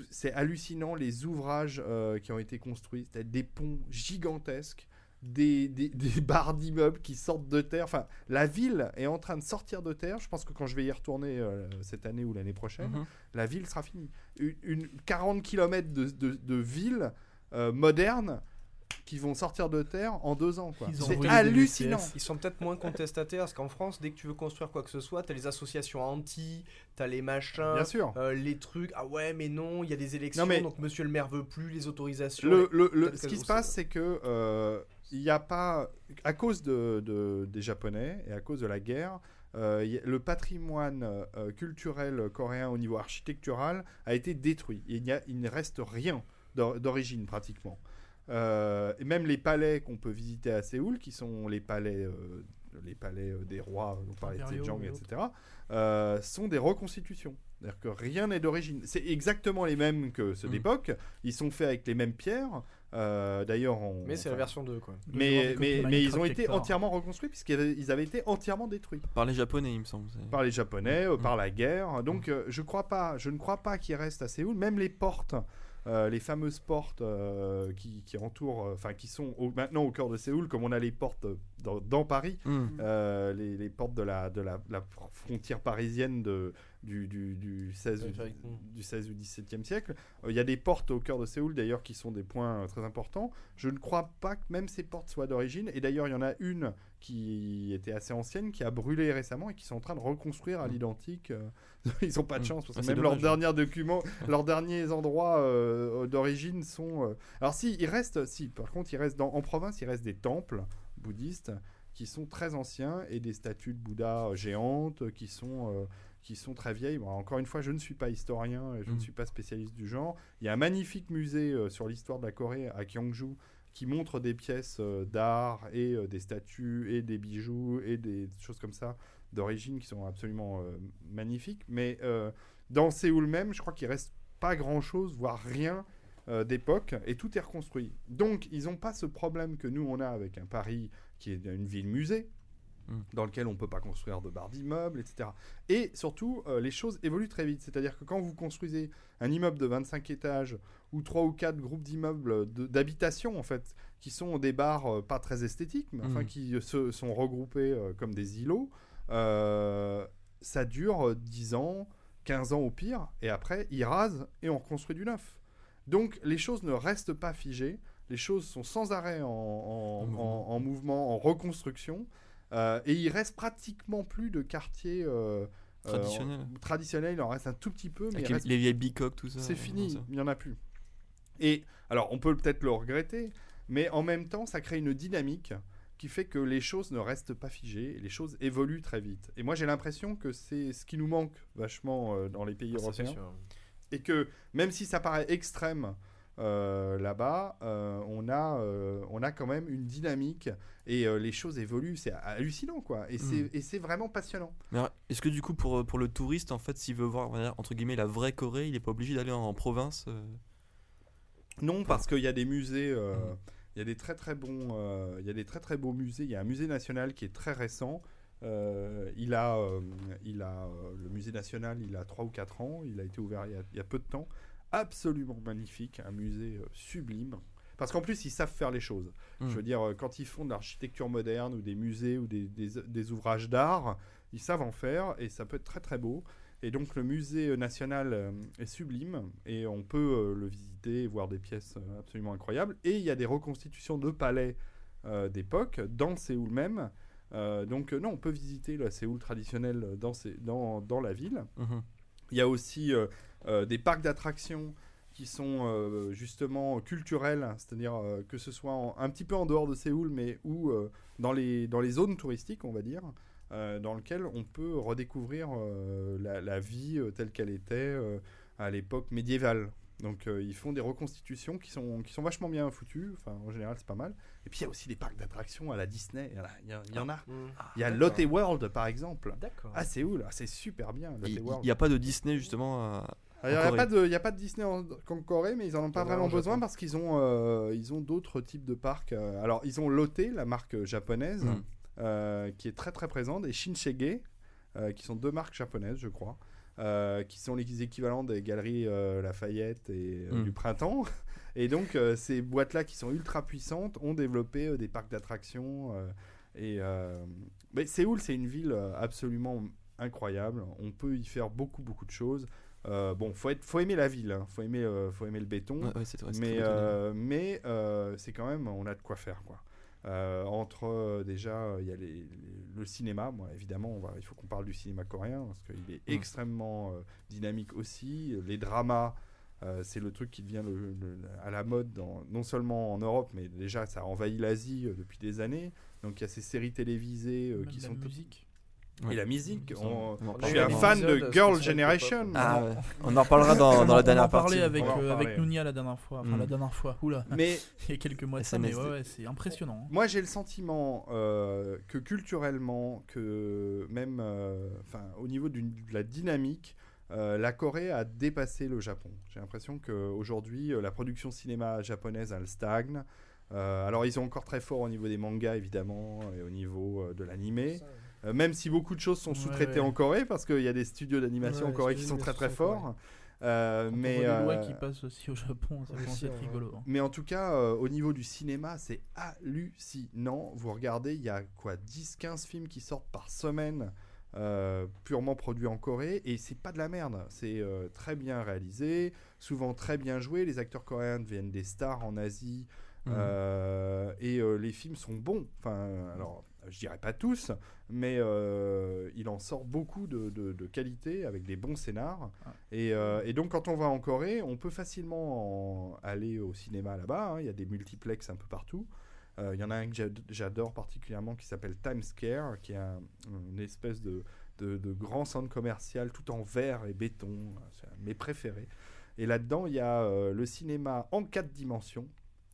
c'est hallucinant les ouvrages qui ont été construits, des ponts gigantesques, des, des, <laughs> des barres d'immeubles qui sortent de terre. Enfin, la ville est en train de sortir de terre. Je pense que quand je vais y retourner euh, cette année ou l'année prochaine, Mhm. la ville sera finie. Une, une 40 km de, de, de ville euh, moderne qui vont sortir de terre en deux ans. C'est hallucinant. Ils sont peut-être moins contestataires parce qu'en France, dès que tu veux construire quoi que ce soit, t'as les associations anti, t'as les machins, Bien sûr. euh, les trucs. Ah ouais, mais non, il y a des élections, Non, mais- donc monsieur le maire veut plus les autorisations. Le, le- le- Peut-être ce qui se passe, c'est que euh, il n'y a pas, à cause de, de- des Japonais et à cause de la guerre, euh, y le patrimoine euh, culturel coréen au niveau architectural a été détruit. Il, n'y a- il ne reste rien d'or- d'origine pratiquement. Euh, et même les palais qu'on peut visiter à Séoul, qui sont les palais, les palais des rois, on parlait de Sejong, et etc., sont des reconstitutions. C'est-à-dire que rien n'est d'origine. C'est exactement les mêmes que ceux Mm. d'époque. Ils sont faits avec les mêmes pierres. Euh, D'ailleurs, on- Mais c'est la version 2, quoi. Mais, mais, ils ont été part. entièrement reconstruits puisqu'ils avaient, ils avaient été entièrement détruits Par les japonais, il me semble. par les Japonais, euh, Mm. par la guerre. Donc, euh, je crois pas, je ne crois pas qu'il reste à Séoul. Même les portes, euh, les fameuses portes euh, qui, qui entourent, euh, enfin qui sont au- maintenant au cœur de Séoul, comme on a les portes dans, dans Paris, euh, les, les portes de la, de la, la frontière parisienne de, du, du, du 16, Périphérique. du 16 ou 17e siècle. Euh, Il y a des portes au cœur de Séoul d'ailleurs qui sont des points euh, très importants. Je ne crois pas que même ces portes soient d'origine. Et d'ailleurs, il y en a une qui était assez ancienne, qui a brûlé récemment et qui sont en train de reconstruire à Mm. l'identique. euh, <laughs> Ils n'ont pas de Mm. chance parce Ah, que même leurs dommage. derniers documents, <laughs> leurs derniers endroits euh, d'origine sont. euh, Alors si, il reste, si, par contre, il reste dans, en province, il reste des temples bouddhistes qui sont très anciens et des statues de Bouddha euh, géantes qui sont euh, qui sont très vieilles. Bon, encore une fois, je ne suis pas historien et je ne Mm. suis pas spécialiste du genre. Il y a un magnifique musée euh, sur l'histoire de la Corée à Gyeongju qui montre des pièces euh, d'art et euh, des statues et des bijoux et des choses comme ça d'origine qui sont absolument magnifiques. Mais dans Séoul même, je crois qu'il reste pas grand-chose, voire rien d'époque, et tout est reconstruit. Donc, ils n'ont pas ce problème que nous, on a avec un Paris qui est une ville-musée, Mm. dans lequel on ne peut pas construire de barres d'immeubles, etc. Et surtout, euh, les choses évoluent très vite. C'est-à-dire que quand vous construisez un immeuble de 25 étages ou trois ou quatre groupes d'immeubles d'habitation, en fait, qui sont des bars euh, pas très esthétiques, mais enfin Mhm. qui euh, se, sont regroupés comme des îlots, ça dure euh, 10 ans, 15 ans au pire, et après, ils rasent et on reconstruit du neuf. Donc, les choses ne restent pas figées, les choses sont sans arrêt en, en- En mouvement. en- en mouvement, en reconstruction, euh, et il reste pratiquement plus de quartiers euh, euh, Traditionnels. traditionnels, il en reste un tout petit peu, mais Avec les, reste les vieilles bicoques, tout ça. c'est fini, ça. il n'y en a plus. Et alors, on peut peut-être le regretter, mais en même temps, ça crée une dynamique qui fait que les choses ne restent pas figées, et les choses évoluent très vite. Et moi, j'ai l'impression que c'est ce qui nous manque vachement euh, dans les pays c'est européens, sûr. et que même si ça paraît extrême euh, là-bas, euh, on, a, euh, on a quand même une dynamique, et les choses évoluent, c'est hallucinant, quoi. Et c'est Mm. c'est vraiment passionnant. Est-ce que du coup, pour, pour le touriste, en fait, s'il veut voir, entre guillemets, la vraie Corée, il est pas obligé d'aller en, en province Non, parce qu'il y a des musées. Mhm. Il y a des très très bons, il y a des très très beaux musées. Il y a un musée national qui est très récent. Euh, il a, euh, il a euh, le musée national, il a 3 ou 4 ans. Il a été ouvert il y a, il y a peu de temps. Absolument magnifique, un musée euh, sublime. Parce qu'en plus, ils savent faire les choses. Mm. Je veux dire, euh, quand ils font de l'architecture moderne ou des musées ou des, des- des ouvrages d'art, ils savent en faire et ça peut être très très beau. Et donc le musée national euh, est sublime et on peut le visiter et voir des pièces absolument incroyables. Et il y a des reconstitutions de palais euh, d'époque dans Séoul même. Euh, donc non, on peut visiter la Séoul traditionnelle dans, dans, dans la ville. Mhm. Il y a aussi euh, des parcs d'attractions qui sont euh, justement culturels, c'est-à-dire euh, que ce soit en- un petit peu en dehors de Séoul, mais ou euh, dans, les, dans les zones touristiques, on va dire, euh, dans lesquelles on peut redécouvrir euh, la, la vie euh, telle qu'elle était euh, à l'époque médiévale. Donc euh, ils font des reconstitutions qui sont, qui sont vachement bien foutues, enfin en général c'est pas mal. Et puis il y a aussi des parcs d'attractions à la Disney, il y, a- il y en a. Mm. Il y a. Lotte World par exemple. D'accord. Ah Séoul, ah, c'est super bien Il n'y a pas de Disney justement à- Il n'y a, pas de- y a pas de Disney en, en Corée, mais ils en ont pas Ouais, vraiment en besoin parce qu'ils ont, euh, ils ont d'autres types de parcs. euh, alors, ils ont Lotte, la marque japonaise, Mm. euh, qui est très très présente, et Shinsegae, euh, qui sont deux marques japonaises, je crois, euh, qui sont les équivalents des galeries euh, Lafayette et euh, Mm. du printemps. <laughs> Et donc, euh, ces boîtes-là qui sont ultra puissantes ont développé euh, des parcs d'attractions. euh, et euh, mais Séoul, c'est une ville euh, absolument incroyable. On peut y faire beaucoup beaucoup de choses. Euh, bon, faut être, faut aimer la ville, hein. faut aimer, euh, faut aimer le béton. Ouais, ouais, c'est vrai, c'est mais euh, mais euh, c'est quand même, on a de quoi faire quoi. Euh, entre déjà, il y a les- les- le cinéma. Moi, évidemment, on va, il faut qu'on parle du cinéma coréen parce qu'il est Mm. extrêmement euh, dynamique aussi. Les dramas, euh, c'est le truc qui devient le- le- à la mode, dans- non seulement en Europe, mais déjà ça a envahi l'Asie euh, depuis des années. Donc il y a ces séries télévisées euh, qui la sont et la musique. On- On a Je suis un fan de Girl Generation. Ah ouais. On en reparlera dans, la dernière on en parlait partie. avec, On en euh, avec parler. Nounia la dernière fois. Enfin, Mm. la dernière fois. Oula, Mais <laughs> il y a quelques mois de ça, mais ouais, ouais, c'est impressionnant. hein. Moi, j'ai le sentiment euh, que culturellement, que même euh, au niveau de la dynamique, euh, la Corée a dépassé le Japon. J'ai l'impression qu'aujourd'hui, la production cinéma japonaise, elle stagne. Euh, alors, ils sont encore très forts au niveau des mangas, évidemment, et au niveau euh, de l'animé. Euh, même si beaucoup de choses sont sous-traitées ouais. en Corée, parce qu'il y a des studios d'animation Ouais, en Corée qui sont très très forts. Euh, mais, on voit des lois euh, qui passent aussi au Japon, ça Ouais, commence si, à être ouais. rigolo. hein. mais en tout cas, euh, au niveau du cinéma, c'est hallucinant. Vous regardez, il y a quoi 10-15 films qui sortent par semaine, euh, purement produits en Corée, et c'est pas de la merde. C'est euh, très bien réalisé, souvent très bien joué. Les acteurs coréens deviennent des stars en Asie, Mhm. euh, et euh, les films sont bons. Enfin, alors, je dirais pas tous, mais euh, il en sort beaucoup de, de- de qualité avec des bons scénars. Ah. Et, euh, et donc, quand on va en Corée, on peut facilement en- aller au cinéma là-bas. hein. Il y a des multiplex un peu partout. Euh, Il y en a un que j'ad- j'adore particulièrement qui s'appelle Times Square, qui est un- une espèce de, grand centre commercial tout en verre et béton. C'est un de mes préférés. Et là-dedans, il y a euh, le cinéma en quatre dimensions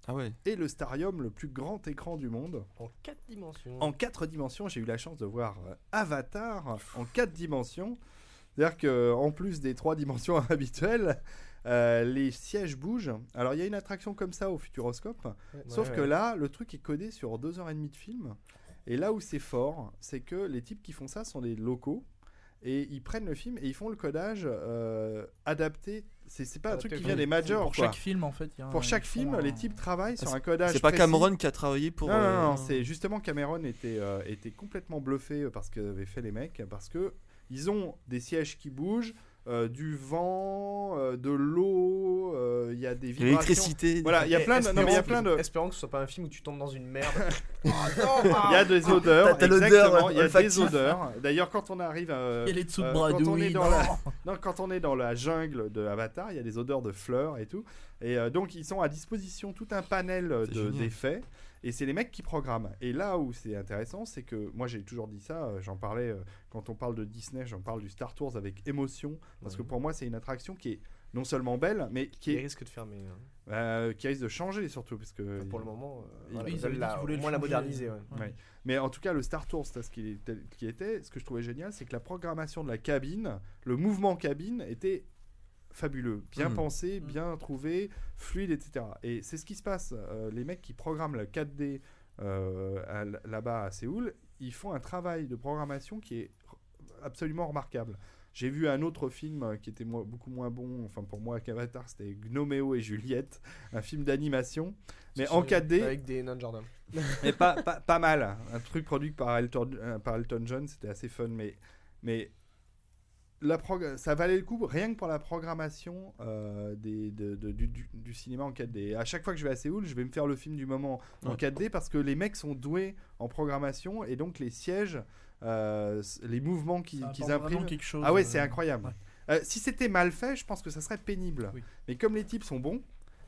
Ah ouais. et le Starium, le plus grand écran du monde. En 4 dimensions. En quatre dimensions, j'ai eu la chance de voir euh, Avatar en quatre dimensions. C'est-à-dire qu'en plus des trois dimensions <laughs> habituelles, euh, les sièges bougent. Alors il y a une attraction comme ça au Futuroscope, sauf Ouais, que ouais. là, le truc est codé sur deux heures et demie de film. Et là où c'est fort, c'est que les types qui font ça sont des locaux. Et ils prennent le film et ils font le codage euh, adapté. C'est pas un truc qui vient des majors. Pour quoi. chaque film, en fait. il y a un- Pour chaque film, un- les types travaillent sur Ah, un codage. C'est pas précis. Cameron qui a travaillé pour. Non, non, euh, non, c'est justement Cameron était, euh, était complètement bluffé euh, par ce qu'avaient fait les mecs, parce que ils ont des sièges qui bougent, euh, du vent, euh, de l'eau, euh, il y a des vibrations. L'électricité. Voilà, il y a plein de, non, mais il y a espérons plein que- de, Espérons que ce soit pas un film où tu tombes dans une merde. <laughs> il <laughs> y a des odeurs, T'as- t'as l'odeur, il y a des odeurs. D'ailleurs, quand on arrive, euh, Il y a les dessous de euh, quand on est dans la- non, quand on est dans la jungle de Avatar, il y a des odeurs de fleurs et tout. Et euh, donc, ils sont à disposition tout un panel euh, de- d'effets. Et c'est les mecs qui programment. Et là où c'est intéressant, c'est que moi j'ai toujours dit ça, euh, j'en parlais euh, quand on parle de Disney, j'en parle du Star Tours avec émotion. Parce que pour moi, c'est une attraction qui est non seulement belle, mais qui, Qui est, risque de fermer. hein. euh, qui risque de changer surtout. Parce que Enfin, pour le moment, euh, ils- voilà, ils ils avaient veulent dit la- moins la moderniser. ouais. Ouais. Ouais. Mais en tout cas, le Star Tours, c'est ce qui était, ce que je trouvais génial, c'est que la programmation de la cabine, le mouvement cabine était fabuleux, bien Mm. pensé, Mm. bien trouvé, fluide, etc. Et c'est ce qui se passe. Euh, les mecs qui programment le 4D euh, là-bas à Séoul, ils font un travail de programmation qui est absolument remarquable. J'ai vu un autre film euh, qui était beaucoup moins bon, enfin pour moi qu'Avatar, c'était Gnoméo et Juliette, <laughs> un film d'animation, mais en 4D, Avec des nains de jardin. <laughs> mais pas, pas, pas <laughs> mal. Un truc produit par Elton, par Elton John, c'était assez fun, mais, mais la prog- ça valait le coup rien que pour la programmation euh, des, de- de- du, du- du cinéma en 4D. Et à chaque fois que je vais à Séoul, je vais me faire le film du moment en Ouais. 4D parce que les mecs sont doués en programmation et donc les sièges, euh, les mouvements qu'ils vraiment impriment. quelque chose. Ah ouais, euh, c'est incroyable. ouais. Euh, si c'était mal fait, je pense que ça serait pénible. Oui. Mais comme les types sont bons,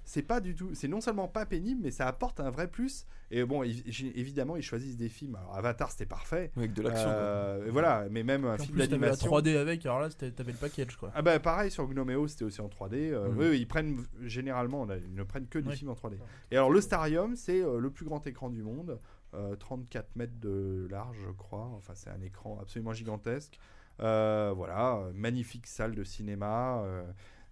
c'est pas du tout. C'est non seulement pas pénible, mais ça apporte un vrai plus. Et bon, évidemment, ils choisissent des films. Alors Avatar, c'était parfait. Avec de l'action. Euh, voilà, mais même un film d'animation. 3D avec, alors là, c'était- t'avais le package quoi. Ah bah pareil sur Gnoméo, c'était aussi en 3D. Euh, Mm. Oui, ils prennent généralement, ils ne prennent que des Oui. films en 3D. Et alors le Starium, c'est euh, le plus grand écran du monde, euh, 34 mètres de large, je crois. Enfin, c'est un écran absolument gigantesque. Euh, voilà, euh, magnifique salle de cinéma.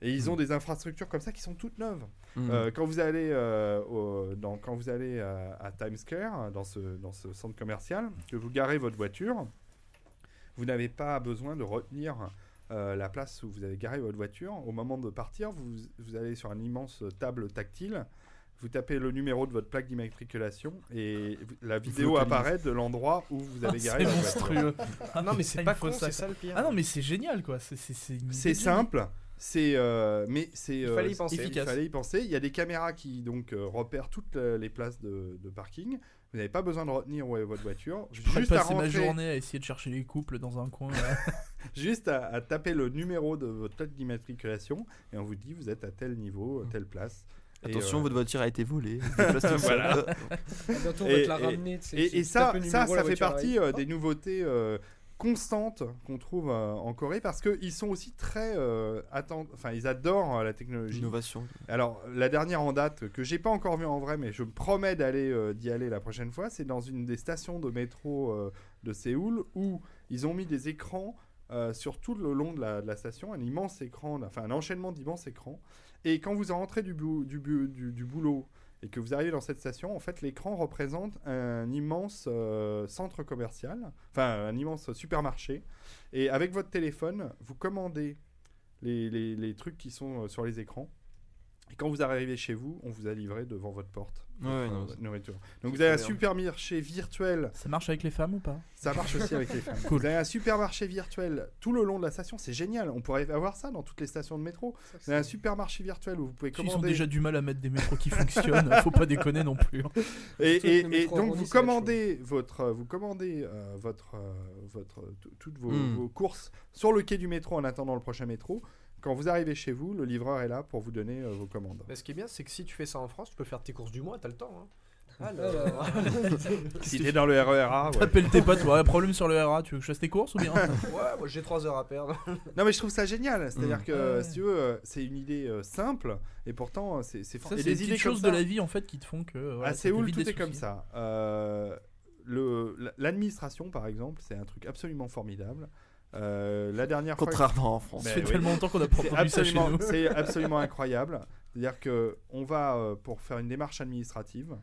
Et ils ont des infrastructures comme ça qui sont toutes neuves. Mm. Euh, quand vous allez, euh, au- dans, quand vous allez à, à Times Square, dans ce, dans ce centre commercial, que vous garez votre voiture, vous n'avez pas besoin de retenir euh, la place où vous avez garé votre voiture. Au moment de partir, vous, vous allez sur une immense table tactile, vous tapez le numéro de votre plaque d'immatriculation et la vidéo apparaît de l'endroit où vous avez Ah, garé c'est votre voiture. monstrueux. Ah non, <laughs> mais c'est pas con, ça, c'est ça le pire. Ah non, mais c'est génial quoi. C'est simple, c'est euh, mais c'est Il euh, fallait y penser. efficace. Il fallait y penser. Il y a des caméras qui donc euh, repèrent toutes les places de, de parking. Vous n'avez pas besoin de retenir où est votre voiture. Je juste à passer ma rentrer, journée à essayer de chercher les couples dans un coin. <laughs> <laughs> juste à, à taper le numéro de votre plaque d'immatriculation et on vous dit vous êtes à tel niveau, à telle place. Et, Attention, euh, votre voiture a été volée. <laughs> Voilà. Bientôt, on Et- va te la et- ramener. Et, et tu ça, ça, ça fait partie euh, des nouveautés euh, constantes qu'on trouve euh, en Corée parce qu'ils sont aussi très euh, atten- enfin ils adorent euh, la technologie. Innovation. Alors, la dernière en date que j'ai pas encore vue en vrai, mais je me promets d'aller d'y aller la prochaine fois, c'est dans une des stations de métro de Séoul où ils ont mis des écrans euh, sur tout le long de la, de la station, un immense écran, enfin un enchaînement d'immenses écrans. Et quand vous rentrez du, bou- du, bu- du, du boulot et que vous arrivez dans cette station, en fait, l'écran représente un immense euh, centre commercial, enfin un immense supermarché. Et avec votre téléphone, vous commandez les, trucs qui sont euh, sur les écrans. Et quand vous arrivez chez vous, on vous a livré devant votre porte Ouais, votre, non, nourriture. Donc vous avez un supermarché virtuel, Ça marche avec les femmes ou pas? Ça marche aussi avec les femmes. Cool. Vous avez un supermarché virtuel tout le long de la station, c'est génial. On pourrait avoir ça dans toutes les stations de métro. Vous avez un supermarché virtuel où vous pouvez Ils ont commander. déjà du mal à mettre des métros qui fonctionnent. <laughs> Faut pas déconner non plus. hein. Et, donc vous commandez votre, euh, vous commandez euh, votre, euh, votre, toutes vos, Mm. vos courses sur le quai du métro en attendant le prochain métro. Quand vous arrivez chez vous, le livreur est là pour vous donner euh, vos commandes. Mais ce qui est bien, c'est que si tu fais ça en France, tu peux faire tes courses du mois, t'as le temps. Hein. Alors, <laughs> Si t'es dans le RERA, ouais. T'appelles tes potes, ouais, problème sur le RA, tu veux que je fasse tes courses ou bien? <laughs> Ouais, moi j'ai 3 heures à perdre. <laughs> Non mais je trouve ça génial, c'est-à-dire Mm. que Ouais. si tu veux, euh, c'est une idée euh, simple et pourtant c'est c'est fort. C'est des idées choses ça, de la vie en fait qui te font que. voilà, ça Séoul, t'évite tout est comme ça. Euh, L'administration, par exemple, c'est un truc absolument formidable. Euh, la dernière fois, Contrairement en France. Ça Mais fait oui. tellement longtemps qu'on a pas c'est entendu ça chez absolument, nous. c'est <laughs> absolument incroyable. C'est-à-dire que on va euh, pour faire une démarche administrative.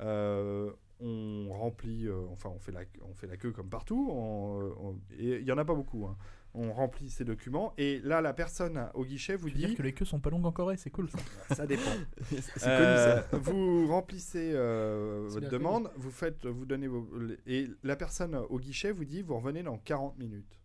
euh, on remplit, euh, enfin on fait, la, on fait la queue comme partout, on- on- et il y en a pas beaucoup. hein. On remplit ces documents et là la personne au guichet vous Tu veux dire dit, que les queues sont pas longues en Corée, c'est cool ça. <laughs> ça dépend. <laughs> c'est Euh, connu ça. Vous remplissez euh, votre demande, vous faites, vous donnez vos, et la personne au guichet vous dit vous revenez dans 40 minutes.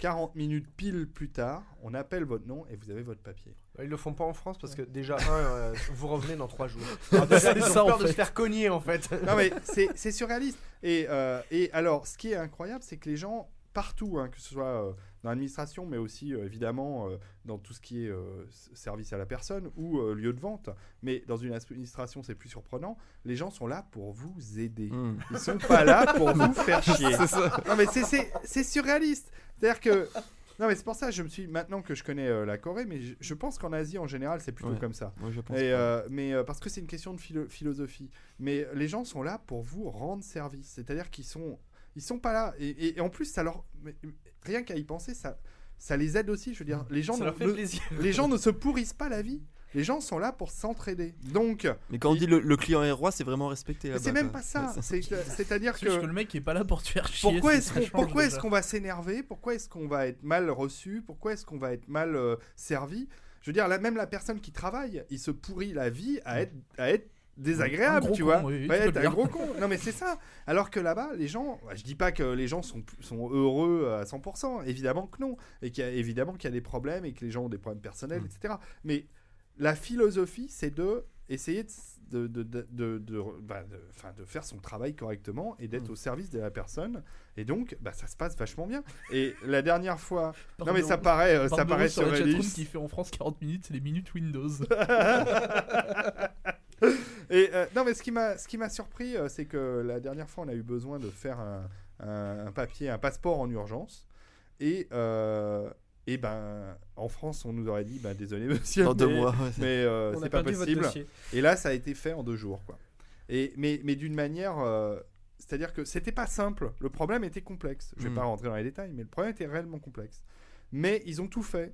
40 minutes pile plus tard, on appelle votre nom et vous avez votre papier. Ils le font pas en France parce que déjà, un, euh, vous revenez dans 3 jours. Alors <laughs> déjà, C'est ils ont ça, en peur de se faire cogner en fait. Non mais c'est c'est surréaliste. Et, euh, et alors, ce qui est incroyable, c'est que les gens partout, hein, que ce soit euh, dans l'administration, mais aussi euh, évidemment euh, dans tout ce qui est euh, service à la personne ou lieu de vente, mais dans une administration c'est plus surprenant, les gens sont là pour vous aider. Mm. Ils sont pas là pour vous <laughs> faire chier. Non mais c'est- surréaliste. C'est-à-dire que non mais c'est pour ça que je me suis maintenant que je connais euh, la Corée, mais je, je pense qu'en Asie en général c'est plutôt Ouais. comme ça. Moi, je pense. Et, pas. euh, mais euh, parce que c'est une question de philo- philosophie. Mais les gens sont là pour vous rendre service. C'est-à-dire qu'ils sont, ils sont pas là. Et, et- et en plus, ça leur, rien qu'à y penser, ça, ça les aide aussi. Je veux dire, les gens, Ça ne, leur fait ne- plaisir. <laughs> les gens ne se pourrissent pas la vie. Les gens sont là pour s'entraider. Donc, Mais quand on dit le, le client est roi, c'est vraiment respecté. c'est même pas ça. C'est-à-dire que que le mec est pas là pour te faire chier. pourquoi est-ce qu'on qu'on va s'énerver? Pourquoi est-ce qu'on va être mal reçu? Pourquoi est-ce qu'on va être mal euh, servi? Je veux dire, là, même la personne qui travaille, il se pourrit la vie à être, à être désagréable, tu con, vois. oui, Ouais, le un gros con. Non, mais c'est ça. Alors que là-bas, les gens, bah, je dis pas que les gens sont, sont heureux à 100%, évidemment que non. Et qu'il y a, évidemment qu'il y a des problèmes et que les gens ont des problèmes personnels, Mm. etc. Mais la philosophie, c'est de essayer de, de, de, de, de- bah, de- faire son travail correctement et d'être Mm. au service de la personne. Et donc, bah, ça se passe vachement bien. Et la dernière fois, <laughs> non mais ça paraît, euh, ça Barberousse paraît sur surréaliste. qui fait en France 40 minutes, c'est les minutes Windows. <laughs> Et euh, non, mais ce qui m'a, ce qui m'a surpris, euh, c'est que la dernière fois, on a eu besoin de faire un, un- un papier, un passeport en urgence. Et, euh, et ben, en France, on nous aurait dit, bah, désolé <laughs> monsieur, Dans deux mais, mois. ouais, c'est- mais euh, On c'est pas possible. Et là, ça a été fait en deux jours, quoi. Et mais, mais d'une manière, euh, c'est-à-dire que c'était pas simple. Le problème était complexe. Je vais Mm. pas rentrer dans les détails, mais le problème était réellement complexe. Mais ils ont tout fait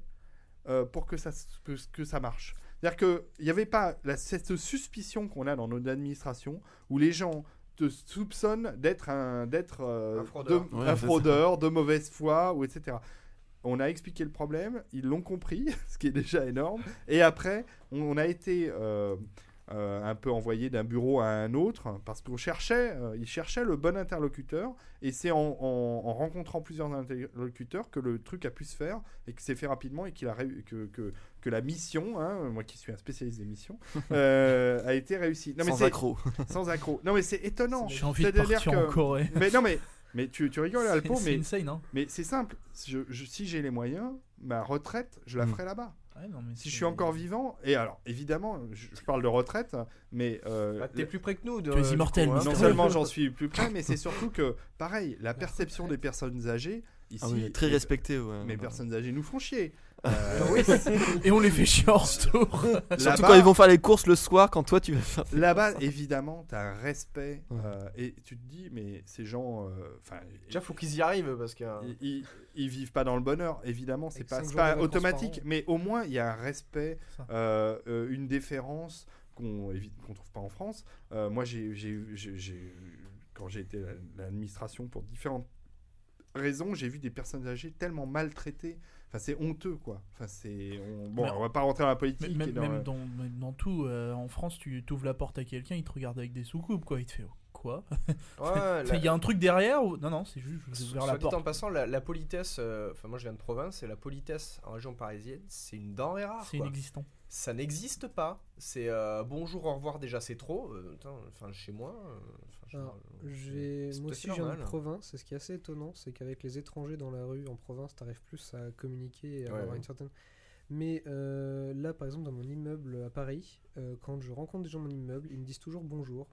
euh, pour que ça, que, que ça marche. C'est-à-dire qu'il n'y avait pas la, cette suspicion qu'on a dans notre administration où les gens te soupçonnent d'être un, d'être, euh, Un fraudeur. de, Ouais, un fraudeur, de mauvaise foi, ou etc. On a expliqué le problème, ils l'ont compris, <laughs> ce qui est déjà énorme. Et après, on, on a été euh, euh, un peu envoyé d'un bureau à un autre parce qu'on cherchait, euh, ils cherchaient le bon interlocuteur. Et c'est en, en- en rencontrant plusieurs interlocuteurs que le truc a pu se faire et que c'est fait rapidement et qu'il a réu- que, que, que la mission, hein, moi qui suis un spécialiste des missions, <laughs> euh, a été réussie. Non, mais Sans c'est- accro. <laughs> Sans accro. Non mais c'est étonnant. J'ai envie de partir que- en Corée. Mais non mais mais tu, tu rigoles Alpo, C'est- C'est mais insane, hein. mais c'est simple. Je- je- si j'ai les moyens, ma retraite, je la Mm. ferai là-bas. Ouais, non, mais Si je suis encore vivant, et alors évidemment, je, je parle de retraite, mais euh, Bah, T'es plus près que nous. De, Tu es immortel, coup, hein. Non seulement j'en <laughs> suis plus près, mais c'est surtout que, pareil, la perception des personnes âgées, ici, Ah oui, très les- respecté. Ouais. mes personnes âgées nous font chier. Euh, Et on les fait chier en retour. Surtout quand ils vont faire les courses le soir, quand toi tu vas faire. Là-bas, évidemment, tu as un respect, Ouais. euh, et tu te dis, mais ces gens, euh, enfin, Déjà, faut qu'ils y arrivent parce que. ils, ils- ils vivent pas dans le bonheur, évidemment, c'est Avec pas, cinq c'est jours de pas vacances automatique, par mais au moins il y a un respect, Ça. euh, euh, une déférence qu'on évi- qu'on trouve pas en France. Euh, moi, j'ai, j'ai- j'ai- j'ai- quand j'ai été à l'administration pour différentes raisons, j'ai vu des personnes âgées tellement maltraitées. Enfin, c'est honteux, quoi. Enfin, c'est, on... bon, Mais- on va pas rentrer dans la politique. et même, dans, même euh, dans, même dans tout, euh, en France, tu ouvres la porte à quelqu'un, il te regarde avec des soucoupes, quoi. Il te fait oh, quoi? <laughs> Ouais, Il y a un truc derrière ou... Non, non, c'est juste, je vous la porte. en passant, la, la politesse, euh, enfin moi je viens de province, et la politesse en région parisienne, c'est une denrée rare. C'est quoi. inexistant. Ça n'existe pas. C'est euh, bonjour, au revoir, déjà c'est trop. Euh, Enfin, chez moi. euh, Alors, je Moi aussi de normal. province. Et ce qui est assez étonnant, c'est qu'avec les étrangers dans la rue en province, t'arrives plus à communiquer et à Ouais, avoir ouais. une certaine. Mais euh, là, par exemple, dans mon immeuble à Paris, euh, quand je rencontre des gens de mon immeuble, ils me disent toujours bonjour.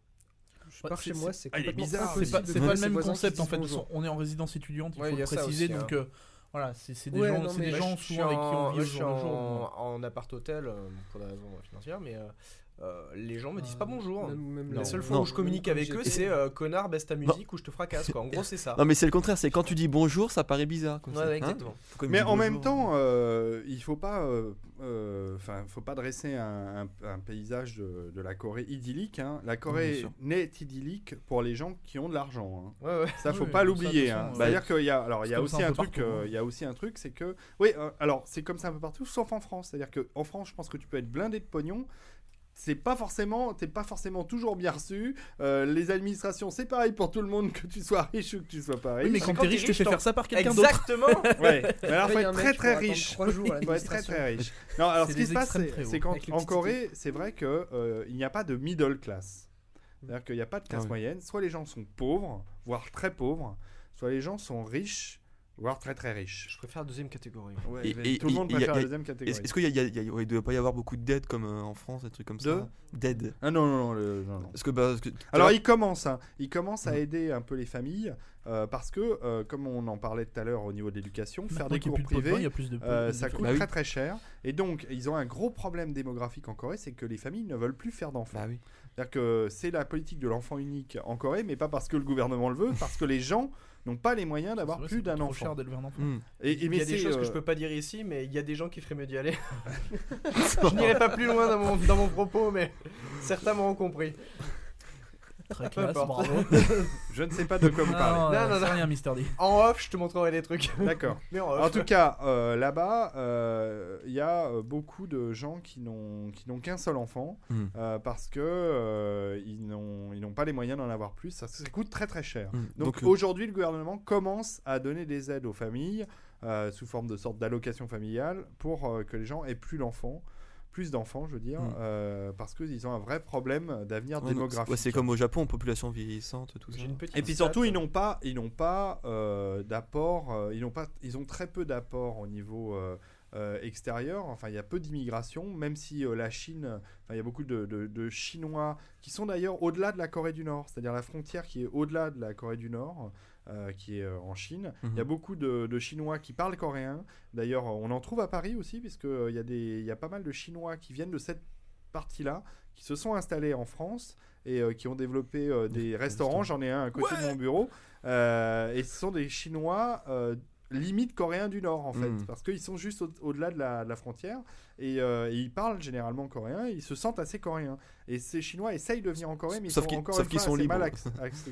Je Ouais, pars c'est- chez moi, c'est Ah, bizarre, C'est pas, le même concept en fait. bonjour. On est en résidence étudiante, il Ouais, faut le préciser. aussi, donc hein. euh, voilà, c'est des Ouais, gens, non, des gens souvent avec qui en- on vit au jour le jour. en, donc, en appart hôtel euh, pour des raisons financières, mais euh, les gens me disent Euh, pas bonjour. même- même La seule fois où je communique avec eux, c'est euh, connard, baisse ta musique ou je te fracasse. Quoi. En gros, c'est ça. Non, mais c'est le contraire, c'est quand tu dis bonjour, ça paraît bizarre. Quoi. Ouais, hein exactement. Mais en même temps, euh, il faut pas, euh, euh, enfin, faut pas dresser un, un- un paysage de, de la Corée idyllique. hein. La Corée n'est idyllique pour les gens qui ont de l'argent. hein. Ouais, ouais. Ça, faut Oui, pas l'oublier. hein. C'est-à-dire qu'il y a, alors il y a aussi un truc, il y a aussi un truc, c'est que, oui, alors c'est comme ça un peu partout, sauf en France. C'est-à-dire que en France, je pense que tu peux être blindé de pognon. C'est pas forcément, t'es pas forcément toujours bien reçu. Euh, les administrations, c'est pareil pour tout le monde, que tu sois riche ou que tu sois pas riche. Oui, mais quand quand t'es riche, tu fais faire ça par quelqu'un d'autre. Exactement. <laughs> Ouais. Mais alors, faut être très très riche. faut être très très riche. Non, alors ce qui se passe, c'est qu'en Corée, c'est vrai que euh, il n'y a pas de middle class. C'est-à-dire qu'il n'y a pas de classe Ah oui. moyenne. Soit les gens sont pauvres, voire très pauvres, soit les gens sont riches, voire très très riches. Je préfère la deuxième catégorie. Ouais, Et- mais et- tout le monde et préfère la deuxième catégorie. Est-ce qu'il y a, il y a- il y a- ouais, il doit pas y avoir beaucoup de dettes comme euh, en France, des trucs comme De ça? Dead. Ah non, non, non, le- non, non. Parce que, bah, parce que- Alors il commence, hein. il commence à aider un peu les familles. euh, parce que, euh, comme on en parlait tout à l'heure au niveau de l'éducation, faire des cours de de privés, euh, ça coûte Bah oui. très très cher. Et donc, ils ont un gros problème démographique en Corée, c'est que les familles ne veulent plus faire d'enfants. Bah oui. C'est-à-dire que c'est la politique de l'enfant unique en Corée, mais pas parce que le gouvernement le veut, parce que les gens n'ont pas les moyens d'avoir plus d'un trop enfant. cher d'élever un enfant. Hmm. Et, et Il y mais a des c'est, choses que euh, je peux pas dire ici, mais il y a des gens qui feraient mieux d'y aller. <laughs> je n'irai pas plus loin dans mon, dans mon propos, mais certains m'auront compris. Très classe, bravo. <laughs> Je ne sais pas de quoi vous Non, parlez. euh, Non, non, non. rien, Mister D. En off, je te montrerai des trucs. <laughs> D'accord. Mais en off. En tout cas, euh, là-bas, euh, il y a euh, beaucoup de gens qui n'ont qu'un seul enfant Hmm. euh, parce que euh, ils n'ont pas les moyens d'en avoir plus. Ça, ça coûte très très cher. Hmm. Donc, euh, aujourd'hui, le gouvernement commence à donner des aides aux familles euh, sous forme de sorte d'allocation familiale pour euh, que les gens aient plus d'enfants, plus d'enfants, je veux dire, Mm. euh, parce qu'ils ont un vrai problème d'avenir ouais, démographique. ouais, c'est comme au Japon, population vieillissante, tout ça. Et puis surtout, ils n'ont pas, ils n'ont pas euh, d'apport, euh, ils n'ont pas, ils ont très peu d'apport au niveau euh, euh, extérieur. Enfin, il y a peu d'immigration, même si euh, la Chine, enfin, il y a beaucoup de, de- de Chinois qui sont d'ailleurs au-delà de la Corée du Nord, c'est-à-dire la frontière qui est au-delà de la Corée du Nord. Euh, qui est euh, en Chine. Il y a Mhm. beaucoup de, de Chinois qui parlent coréen. D'ailleurs, on en trouve à Paris aussi, puisque euh, y, a des- il y a pas mal de Chinois qui viennent de cette partie-là, qui se sont installés en France et euh, qui ont développé euh, des restaurants. J'en ai un à côté de mon bureau. Et ce sont des Chinois limite coréens du Nord, en fait, Mm. parce qu'ils sont juste au- au-delà de la frontière et, euh, et ils parlent généralement coréen. Et ils se sentent assez coréens. Et ces Chinois essayent de venir en Corée, mais ils Sauf sont qu'ils- encore sauf une qu'ils fois sont libres.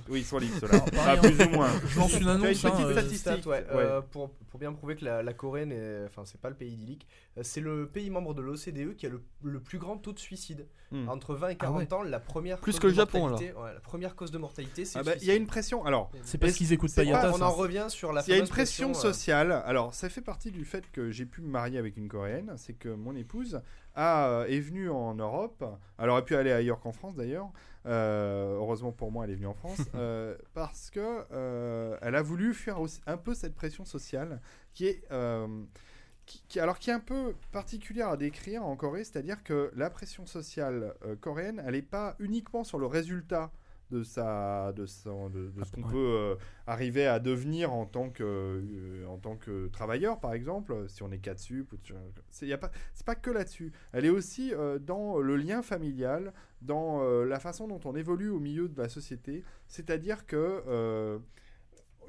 Oui, ils sont libres, ceux-là. <laughs> Ah, plus ou moins. Je lance une annonce. une petite hein, euh, statistique. Stat, ouais, ouais. euh, pour, pour bien prouver que la, la Corée, n'est- enfin, c'est pas le pays idyllique, euh, c'est le pays membre de l'OCDE qui a le, le plus grand taux de suicide. Hmm. Entre 20 et Ah 40 ans, la première Plus cause que le de Japon, la première cause de mortalité, c'est Ah le bah, Il y a une pression. Alors, C'est parce qu'ils écoutent pas on en revient sur la Il y a une pression euh, sociale. Alors, ça fait partie du fait que j'ai pu me marier avec une Coréenne. C'est que mon épouse a, euh, est venue en Europe. Elle aurait pu aller ailleurs qu'en France d'ailleurs. Euh, heureusement pour moi, elle est venue en France. <laughs> euh, parce que euh, elle a voulu fuir aussi- un peu cette pression sociale qui est. qui, qui- alors qui est un peu particulière à décrire en Corée, c'est-à-dire que la pression sociale coréenne, elle n'est pas uniquement sur le résultat de sa, de, son- de, de ce qu'on Ouais. peut euh, arriver à devenir en tant que, euh, en tant que travailleur, par exemple, si on est 4 sup. C'est y a pas, c'est pas que là-dessus. Elle est aussi euh, dans le lien familial, dans la façon dont on évolue au milieu de la société. C'est-à-dire que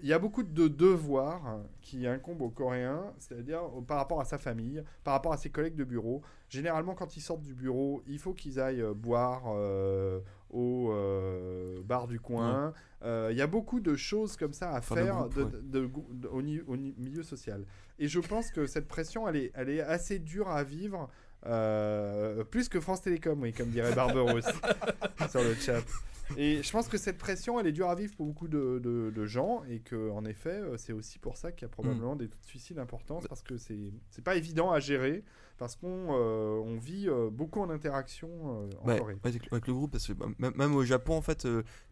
il y a beaucoup de devoirs qui incombent aux Coréens, c'est-à-dire euh, par rapport à sa famille, par rapport à ses collègues de bureau. Généralement, quand ils sortent du bureau, il faut qu'ils aillent euh, boire euh, au euh, bar du coin. Euh, Il y a beaucoup de choses comme ça à Enfin, faire groupe, de- ouais. de- de- au, au milieu social. Et je pense que cette pression, elle est, elle est assez dure à vivre. plus que France Télécom, oui, comme dirait Barberousse <laughs> sur le chat. Et je pense que cette pression, elle est dure à vivre pour beaucoup de, de- de gens et que, en effet, euh, c'est aussi pour ça qu'il y a probablement des taux de suicide importants parce que c'est pas évident à gérer parce qu'on euh, on vit euh, beaucoup en interaction euh, en Ouais, Corée. ouais, avec, le groupe, parce que même, au Japon, en fait,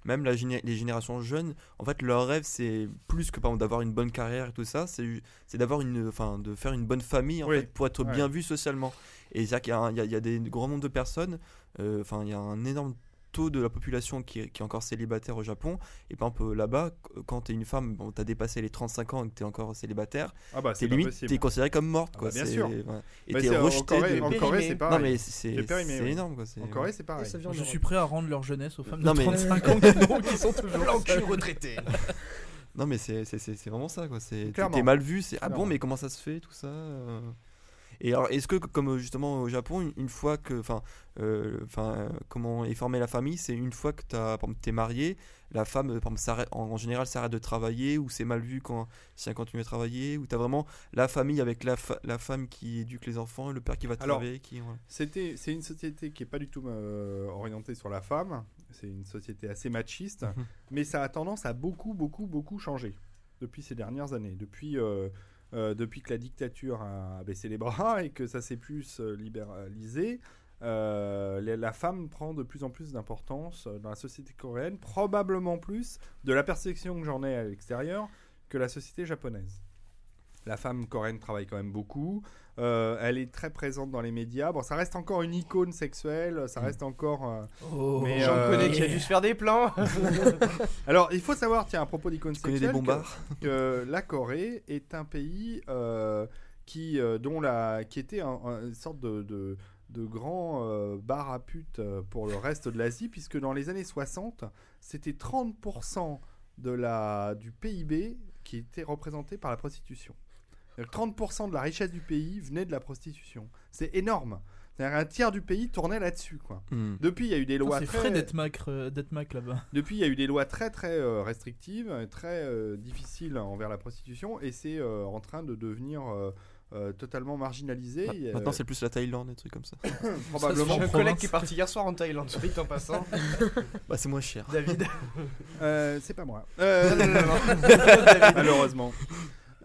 même la géné- les générations jeunes, en fait, leur rêve, c'est plus que d'avoir une bonne carrière et tout ça, c'est d'avoir une, enfin, de faire une bonne famille en Oui, fait pour être ouais. bien vu socialement. Et c'est-à-dire qu'il y y a- des grands nombres de personnes, enfin, il y a un énorme taux de la population qui est, qui est encore célibataire au Japon. Et par exemple, là-bas, qu- quand t'es une femme, bon, t'as dépassé les 35 ans et que t'es encore célibataire, Ah bah t'es limite, t'es considérée comme morte, Ah quoi. bah, bien sûr. ouais. Et Mais t'es en rejeté Corée, de- en. Corée, c'est pareil. Non mais c'est énorme quoi. c'est- En Corée, c'est pareil. Je suis prêt à rendre leur jeunesse aux femmes Non, de mais- 35 <laughs> ans qui, sont toujours Blanc cul seules. retraité. Non mais c'est c'est- c'est- c'est vraiment ça quoi. C'est t'es- mal vu. C'est ah bon mais comment ça se fait tout ça. Et alors est-ce que comme euh, justement au Japon une, fois que enfin euh, enfin comment est formée la famille c'est une fois que exemple, t'es marié la femme euh, par exemple, s'arrête- en, en général s'arrête de travailler ou c'est mal vu quand si elle continue à travailler ou t'as vraiment la famille avec la, fa- la femme qui éduque les enfants le père qui va travailler qui voilà. C'était, c'est une société qui est pas du tout euh, orientée sur la femme. C'est une société assez machiste, Mhm. mais ça a tendance à beaucoup, beaucoup, beaucoup changer depuis ces dernières années. Depuis, euh, euh, depuis que la dictature a baissé les bras <laughs> et que ça s'est plus euh, libéralisé, euh, la, femme prend de plus en plus d'importance dans la société coréenne, probablement plus de la perception que j'en ai à l'extérieur que la société japonaise. La femme coréenne travaille quand même beaucoup. Euh, elle est très présente dans les médias. Bon, ça reste encore une icône sexuelle. Ça reste encore. euh, Oh. Mais, J'en euh, connais qui a dû se faire des plans. <laughs> Alors, il faut savoir, tiens, à propos d'icône Tu connais sexuelle, des que- bombards que la Corée est un pays euh, qui, euh, dont la, qui était un- un- une sorte de, de, de grand euh, bar à pute euh, pour le reste de l'Asie, puisque dans les années 60, c'était 30% de la, du PIB qui était représenté par la prostitution. Donc, 30% de la richesse du pays venait de la prostitution. C'est énorme. C'est-à-dire un tiers du pays tournait là-dessus. quoi. Hmm. Depuis, il y a eu des lois C'est très... frais d'être Mac, euh, Mac là-bas. Depuis, il y a eu des lois très très euh, restrictives, euh, très euh, difficiles envers la prostitution, et c'est euh, en train de devenir euh, euh, totalement marginalisé. Maintenant, c'est plus la Thaïlande, des trucs comme ça. <laughs> probablement. J'ai un collègue qui est parti hier soir en Thaïlande, soit en passant. Bah, c'est moins cher. David. Euh, c'est pas moi. Euh, Non, non, non, non. <laughs> David. malheureusement.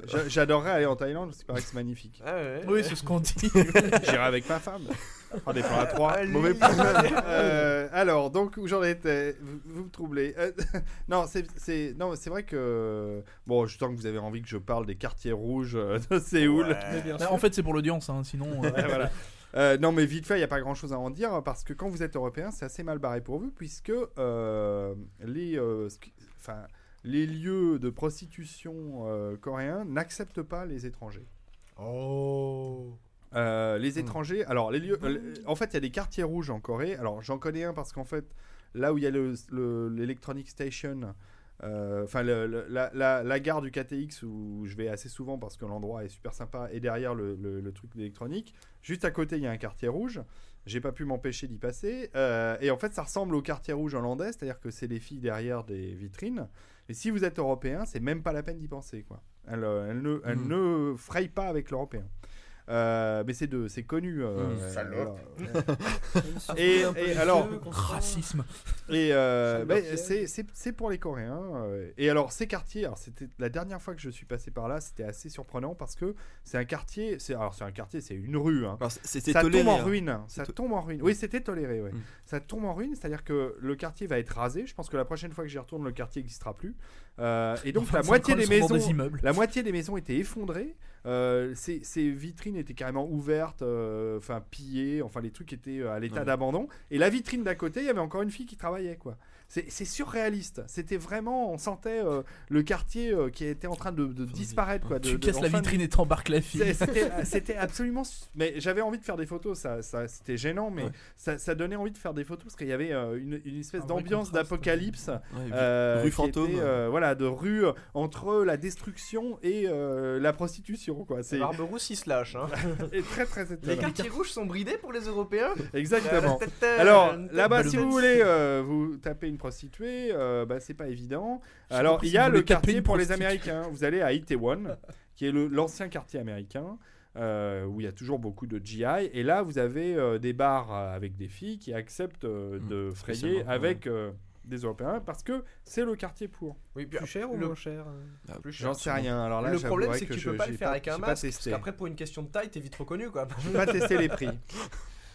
J'a- J'adorerais aller en Thaïlande, parce qu'il paraît que c'est magnifique. Ah ouais. Oui, c'est ce qu'on dit. <laughs> J'irai avec ma femme. On des plans à trois. Mauvais plan. Euh, alors, donc, où j'en étais? Vous, vous me troublez. Euh, <laughs> non, c'est c'est- non, c'est vrai que. Bon, je sens que vous avez envie que je parle des quartiers rouges euh, de Séoul. Mais bien Bah, sûr. en fait, c'est pour l'audience, hein, sinon. euh, Ouais, <laughs> voilà. Euh, non, mais vite fait, il n'y a pas grand chose à en dire parce que quand vous êtes européen, c'est assez mal barré pour vous puisque euh, les, euh, enfin, les lieux de prostitution euh, coréens n'acceptent pas les étrangers. Oh. Euh, les Hmm. étrangers, alors les lieux, euh, en fait, il y a des quartiers rouges en Corée. Alors j'en connais un parce qu'en fait, là où il y a le- le- l'Electronic Station, enfin la, la- la gare du KTX où je vais assez souvent parce que l'endroit est super sympa et derrière le, le- le truc d'électronique, juste à côté il y a un quartier rouge. J'ai pas pu m'empêcher d'y passer. Euh, et en fait, ça ressemble au quartier rouge hollandais, c'est-à-dire que c'est les filles derrière des vitrines. Et si vous êtes européen, c'est même pas la peine d'y penser. Quoi. Elles, euh, ne, elles Mm. ne frayent pas avec l'européen. Euh, mais c'est de- c'est connu. euh, Mm. <laughs> euh, Salope. Et- alors-. Racisme. Et euh, d'orchestre. c'est- c'est c'est pour les Coréens. euh, et alors, ces quartiers, alors, c'était la dernière fois que je suis passé par là, c'était assez surprenant parce que c'est un quartier, c'est alors c'est un quartier, c'est une rue. hein. Alors, c'est- c'était Ça toléré. tombe en hein. ruine. Ça to- tombe en ruine. Oui, c'était toléré. Ouais. Mm. Ça tombe en ruine, c'est-à-dire que le quartier va être rasé. Je pense que la prochaine fois que j'y retourne, le quartier n'existera plus. Euh, et donc Enfin, la moitié des maisons, des la moitié des maisons étaient effondrées. Euh, ces, ces vitrines étaient carrément ouvertes, euh, enfin pillées. Enfin, les trucs étaient euh, à l'état Ouais. d'abandon. Et la vitrine d'à côté, il y avait encore une fille qui travaillait, quoi. C'est c'est surréaliste. C'était vraiment, on sentait euh, le quartier euh, qui était en train de, de disparaître, quoi. de- Tu casses la de- vitrine et t'embarques la fille. <laughs> C'était absolument. Mais j'avais envie de faire des photos, ça, ça c'était gênant, mais Ouais. ça, ça donnait envie de faire des photos parce qu'il y avait euh, une, une espèce d'ambiance d'apocalypse. Ouais, euh, rue fantôme. était, euh, voilà, de rue entre la destruction et euh, la prostitution, quoi. C'est Barberousse, il se lâche. Hein. <laughs> et très très Les quartiers rouges sont bridés pour les Européens Exactement. Alors là-bas, si vous voulez vous taper une prostituée, euh, bah, c'est pas évident. Alors il y a le quartier une pour les. Américains. Vous allez à Itaewon, <laughs> qui est l'ancien quartier américain. euh, où il y a toujours beaucoup de GI et là vous avez euh, des bars avec des filles qui acceptent euh, Mm, de frayer avec euh, des Européens parce que c'est le quartier pour. Oui, Plus cher ou le- moins cher plus cher, J'en sais rien. Alors là, le problème, c'est que, tu je- peux pas le faire avec un masque. Parce qu'après, pour une question de taille, t'es vite reconnu quoi. Je pas testé les prix. <laughs>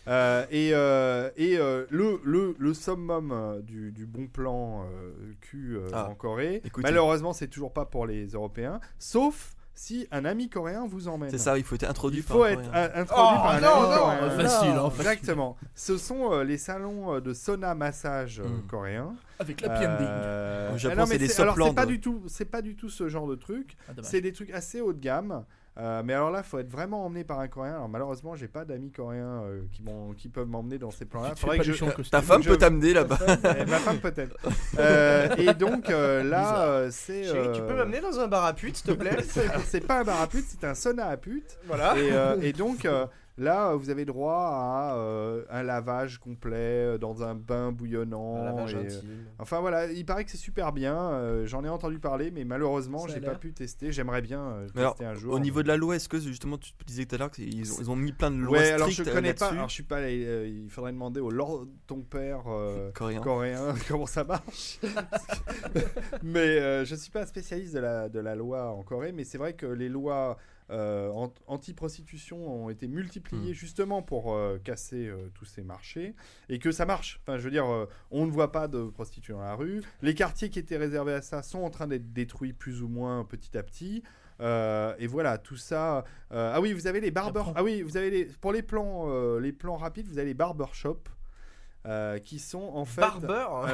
Euh, et euh, et euh, le, le, le summum du, du bon plan euh, cul euh, Ah, en Corée, écoutez. malheureusement, c'est toujours pas pour les Européens, sauf si un ami coréen vous emmène. C'est ça, il faut être introduit Il par faut un être Coréen. introduit Oh, par un non, ami non, coréen. facile, hein, facile. Exactement. Ce sont euh, les salons de sauna massage euh, Mm. coréens. Avec la PMD. Euh, Au Japon, ah non, mais c'est des alors, c'est pas du tout, c'est pas du tout ce genre de truc. Ah. C'est des trucs assez haut de gamme. Euh, mais alors là, faut être vraiment emmené par un Coréen. Alors malheureusement, j'ai pas d'amis coréens euh, qui, m'ont- qui peuvent m'emmener dans ces plans-là. Je... <laughs> Ta femme je- peut t'amener là-bas. <laughs> Ma femme peut-être. <laughs> Euh, et donc euh, là, euh, c'est. Tu peux m'amener dans un bar à pute, s'il te plaît c'est pas un bar à pute, c'est un sauna à pute. Voilà. Et, euh, et donc euh, là, euh, vous avez droit à euh, un lavage complet euh, dans un bain bouillonnant. Un lavage et, euh, intime. Enfin voilà, il paraît que c'est super bien. euh, J'en ai entendu parler, mais malheureusement, j'ai pas pu tester. J'aimerais bien euh, alors, tester un jour. Au niveau de la loi, est-ce que justement tu disais tout à l'heure qu'ils ont, ils ont mis plein de lois Ouais, alors je connais pas. Alors je suis pas. euh, il faudrait demander au Lord ton père euh, <laughs> Coréen. coréen <laughs> comment ça marche. <laughs> mais euh, je suis pas un spécialiste de la de la loi en Corée, mais c'est vrai que les lois euh, an- anti-prostitution ont été multipliées Mm. justement pour euh, casser euh, tous ces marchés et que ça marche. Enfin, je veux dire, on ne voit pas de prostituées dans la rue. Les quartiers qui étaient réservés à ça sont en train d'être détruits plus ou moins petit à petit. Et voilà, tout ça. ah oui, vous avez les barbers. Apprends. Ah oui, vous avez les pour les plans, les plans rapides, vous avez les barbershops euh, qui sont en fait. Alors,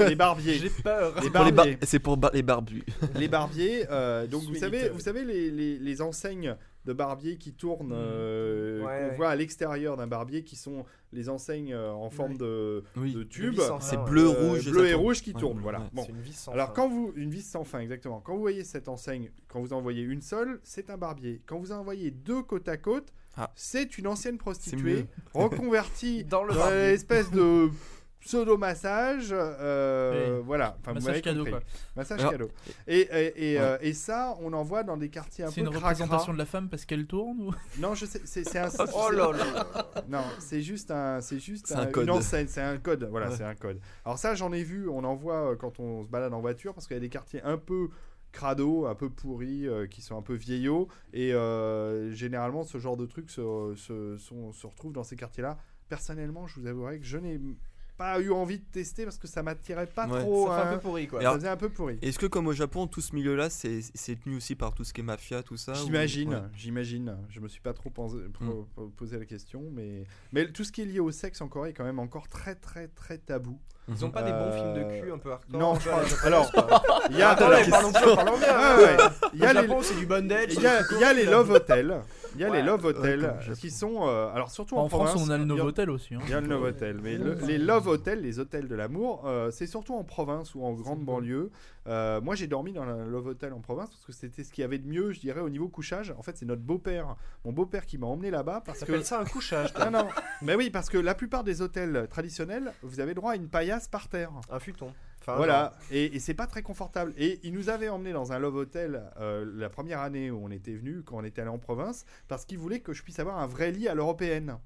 les, les barbiers. <laughs> J'ai peur. Les Pour les bar- barbiers. C'est pour bar- les barbus. <laughs> les barbiers, euh, donc vous savez, vous savez les, les- les enseignes de barbier qui tournent, euh, Ouais, qu'on ouais. voit à l'extérieur d'un barbier, qui sont les enseignes euh, en forme Ouais. de, Oui. de tube, C'est bleu, euh, rouge. bleu et rouge qui tournent. ouais, Voilà. ouais. Bon. C'est une vis sans Alors fin. quand vous une vis sans fin exactement. Quand vous voyez cette enseigne, quand vous en voyez une seule, c'est un barbier. Quand vous en voyez deux côte à côte, Ah. c'est une ancienne prostituée <laughs> reconvertie Dans le l'espèce de pseudo massage. euh, Oui. Voilà. Enfin, Massage cadeau, quoi. Massage Alors- cadeau. Et, et, et, Ouais. euh, et ça, on en voit dans des quartiers un C'est peu une cracra. représentation de la femme parce qu'elle tourne ou... Non, je sais, c'est c'est un. <laughs> Oh là là. <laughs> Non, c'est juste un, c'est juste C'est un un- code. une enseigne, c'est un code. Voilà, Ouais. c'est un code. Alors ça, j'en ai vu, on en voit euh, quand on se balade en voiture parce qu'il y a des quartiers un peu crado, un peu pourris, euh, qui sont un peu vieillots et euh, généralement ce genre de trucs se, se, sont- se retrouve dans ces quartiers-là. Personnellement, je vous avouerai que je n'ai pas eu envie de tester parce que ça m'attirait pas Ouais. trop. Ça fait un hein. peu pourri quoi. Ça faisait un peu pourri. Est-ce que comme au Japon, tout ce milieu-là, c'est c'est tenu aussi par tout ce qui est mafia, tout ça ou- J'imagine, Ouais. j'imagine. Je me suis pas trop pensé- Mm. po- posé la question, mais mais tout ce qui est lié au sexe en Corée est quand même encore très très très tabou. Ils ont pas des bons films de cul un peu hardcore non, je crois- alors. Il y a, Attendez, parlons bien, il y Au a les, Japon, c'est du bondage. il y a, il y a les love hotels, il y a les love hotels qui sont, euh, alors surtout en, En France, province, on a le Novotel aussi. hein. Il y a le Novotel, mais le- les Love Hotels, les hôtels de l'amour, euh, c'est surtout en province ou en grande banlieue. Euh, moi, j'ai dormi dans un Love Hotel en province parce que c'était ce qu'il y avait de mieux, je dirais, au niveau couchage. En fait, c'est notre beau-père, mon beau-père qui m'a emmené là-bas parce Ça que. ça un couchage. Non, non, mais oui, parce que la plupart des hôtels traditionnels, vous avez droit à une paillasse par terre. Un futon. Enfin, Voilà, et, et c'est pas très confortable. Et il nous avait emmené dans un Love Hotel euh, la première année où on était venu, quand on était allé en province, parce qu'il voulait que je puisse avoir un vrai lit à l'européenne.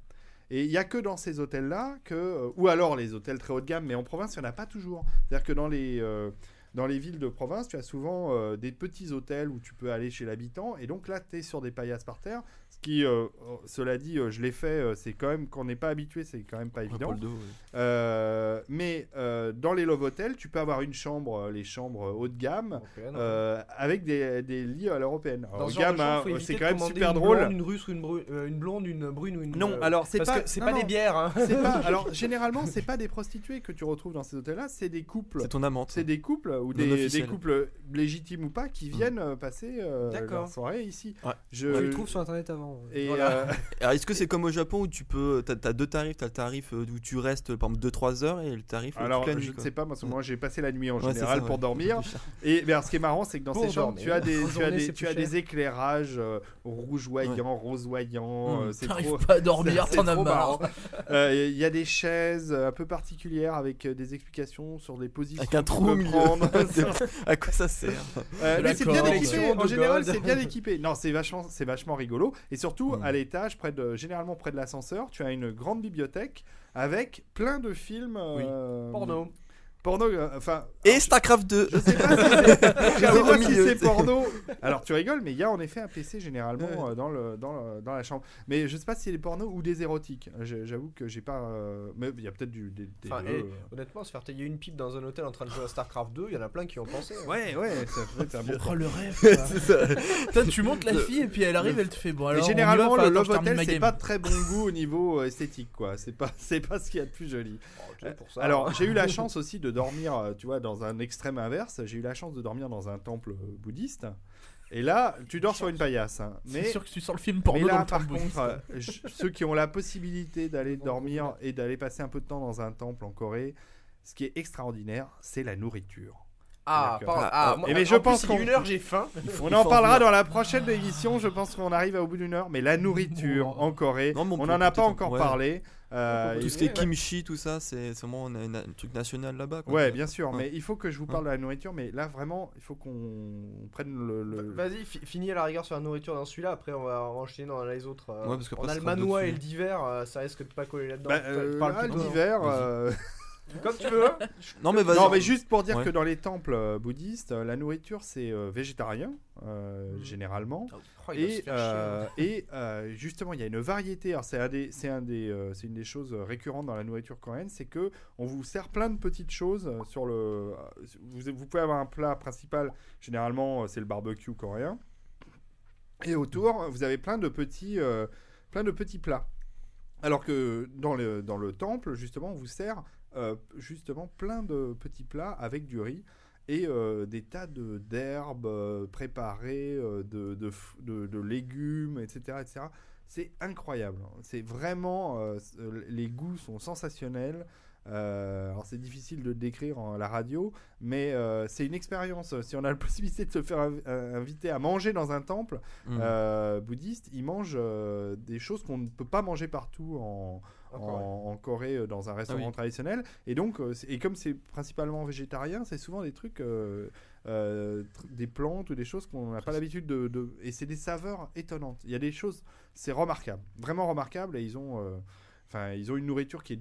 Et il y a que dans ces hôtels-là que, euh, ou alors les hôtels très haut de gamme, mais en province il y en a pas toujours. C'est-à-dire que dans les euh, dans les villes de province, tu as souvent euh, des petits hôtels où tu peux aller chez l'habitant, et donc là tu es sur des paillasses par terre. Ce qui, euh, euh, cela dit, euh, je l'ai fait, euh, c'est quand même, qu'on n'est pas habitué, c'est quand même pas évident. dos. Euh, mais euh, dans les Love Hotels, tu peux avoir une chambre, les chambres haut de gamme, euh, avec des, des lits à l'européenne. Haut de gamme, hein, c'est quand même super une drôle. Blonde, une russe ou une, euh, blonde, une brune ou une. Non, euh, alors c'est pas. que c'est non, pas non, des bières. Hein. pas- <laughs> alors généralement, c'est pas des prostituées que tu retrouves dans ces hôtels-là, c'est des couples. C'est ton amante. C'est des couples ou des, couples légitimes ou pas qui viennent euh, passer euh, D'accord. leur soirée ici. Ouais. Je... Tu le trouves sur internet avant. Et Voilà. euh, <laughs> Alors, est-ce que c'est comme au Japon où tu peux. T'as as deux tarifs T'as le tarif où tu restes par exemple 2-3 heures et le tarif alors, toute la nuit. je ne sais pas, parce que moi j'ai passé la nuit en Ouais, général ça, pour ouais. dormir. Et ben, alors, ce qui est marrant, c'est que dans Pour ces chambres, tu as des, tu as des, tu as des éclairages euh, rougeoyants, rosoyants. Mm. euh, T'arrives trop. pas à dormir, <laughs> t'en as marre. <laughs> Il y a des chaises un peu particulières avec des explications sur les positions. Avec un trou au milieu. <laughs> à quoi ça sert Euh, mais c'est bien équipé. En général, c'est bien équipé. Non, c'est vachement, c'est vachement rigolo. Et surtout, Mm. à l'étage, près de, généralement près de l'ascenseur, tu as une grande bibliothèque avec plein de films. euh, Porno. Porno. euh, Enfin. Et StarCraft 2 Je sais pas <laughs> si c'est, si porno. Alors tu rigoles, mais il y a en effet un PC généralement euh, dans, le, dans, le- dans la chambre. Mais je sais pas si c'est des pornos ou des érotiques. J'avoue que j'ai pas. euh, Mais il y a peut-être du, des, des Enfin, et euh. honnêtement, se faire tailler une pipe dans un hôtel en train de jouer à StarCraft 2, il y en a plein qui ont pensé. hein. Ouais, ouais, ça peut être un bon <laughs> Oh le rêve. <laughs> C'est ça. Putain, tu montes la fille et puis elle arrive, elle te fait bon Mais alors. on y généralement, va, le enfin, Love attends, je termine Hotel, ma c'est game. pas de très bon goût au niveau euh, esthétique, quoi. C'est pas, c'est pas ce qu'il y a de plus joli. Bon, tu sais, pour ça, Alors, hein. j'ai eu la chance aussi de dormir, euh, tu vois, dans un extrême inverse. J'ai eu la chance de dormir dans un temple euh, bouddhiste. Et là, tu dors sur une paillasse. hein. C'est Mais, sûr que tu sors le film mais porno dans là, le par contre, euh, ceux qui ont la possibilité d'aller dormir et d'aller passer un peu de temps dans un temple en Corée, ce qui est extraordinaire, c'est la nourriture. Ah, D'accord. pardon. Ah, Ah, moi, et mais en je plus, pense heure, j'ai faim. On en en parlera dans la prochaine émission. Je pense qu'on arrive au bout d'une heure. Mais la nourriture en Corée, Non, on n'en a pas encore ouais. parlé. Euh, Tout ce qui est Ouais. kimchi, tout ça, c'est c'est vraiment un, truc national là-bas. quoi. Ouais, bien sûr, Ouais. mais il faut que je vous parle de la nourriture, mais là vraiment, il faut qu'on prenne le. le- Vas-y, fi- finis à la rigueur sur la nourriture dans celui-là, après on va enchaîner dans les autres. euh, Ouais, parce on a le manois et le divers, euh, ça risque de pas coller là-dedans. Bah, euh, là, plutôt- l'hiver. <laughs> Comme tu veux. <laughs> Non, mais vas-y. Non, mais juste pour dire Ouais. que dans les temples euh, bouddhistes, euh, la nourriture c'est euh, végétarien euh, Mhm. généralement. Oh, il va se Et, faire euh, chier. et euh, justement, il y a une variété. Alors, c'est un des, c'est un des, euh, c'est une des choses récurrentes dans la nourriture coréenne, c'est que on vous sert plein de petites choses euh, sur le. Vous, vous pouvez avoir un plat principal. Généralement, euh, c'est le barbecue coréen. Et autour, vous avez plein de petits, euh, plein de petits plats. Alors que dans le, dans le temple, justement, on vous sert justement plein de petits plats avec du riz et euh, des tas de- d'herbes euh, préparées, euh, de, de, f- de- de légumes, etc. etc. C'est incroyable. C'est vraiment. euh, euh, les goûts sont sensationnels. Euh, alors c'est difficile de le décrire en- à la radio, mais euh, c'est une expérience. Si on a la <laughs> possibilité de se faire inv- euh, inviter à manger dans un temple Mm. euh, bouddhiste, ils mangent euh, des choses qu'on ne peut pas manger partout en, en, Corée euh, dans un restaurant oui. traditionnel. Et donc, euh, et comme c'est principalement végétarien, c'est souvent des trucs, euh, euh, des plantes ou des choses qu'on n'a pas l'habitude de, de- Et c'est des saveurs étonnantes. Il y a des choses, c'est remarquable, vraiment remarquable. Et ils ont, euh, enfin, ils ont une nourriture qui est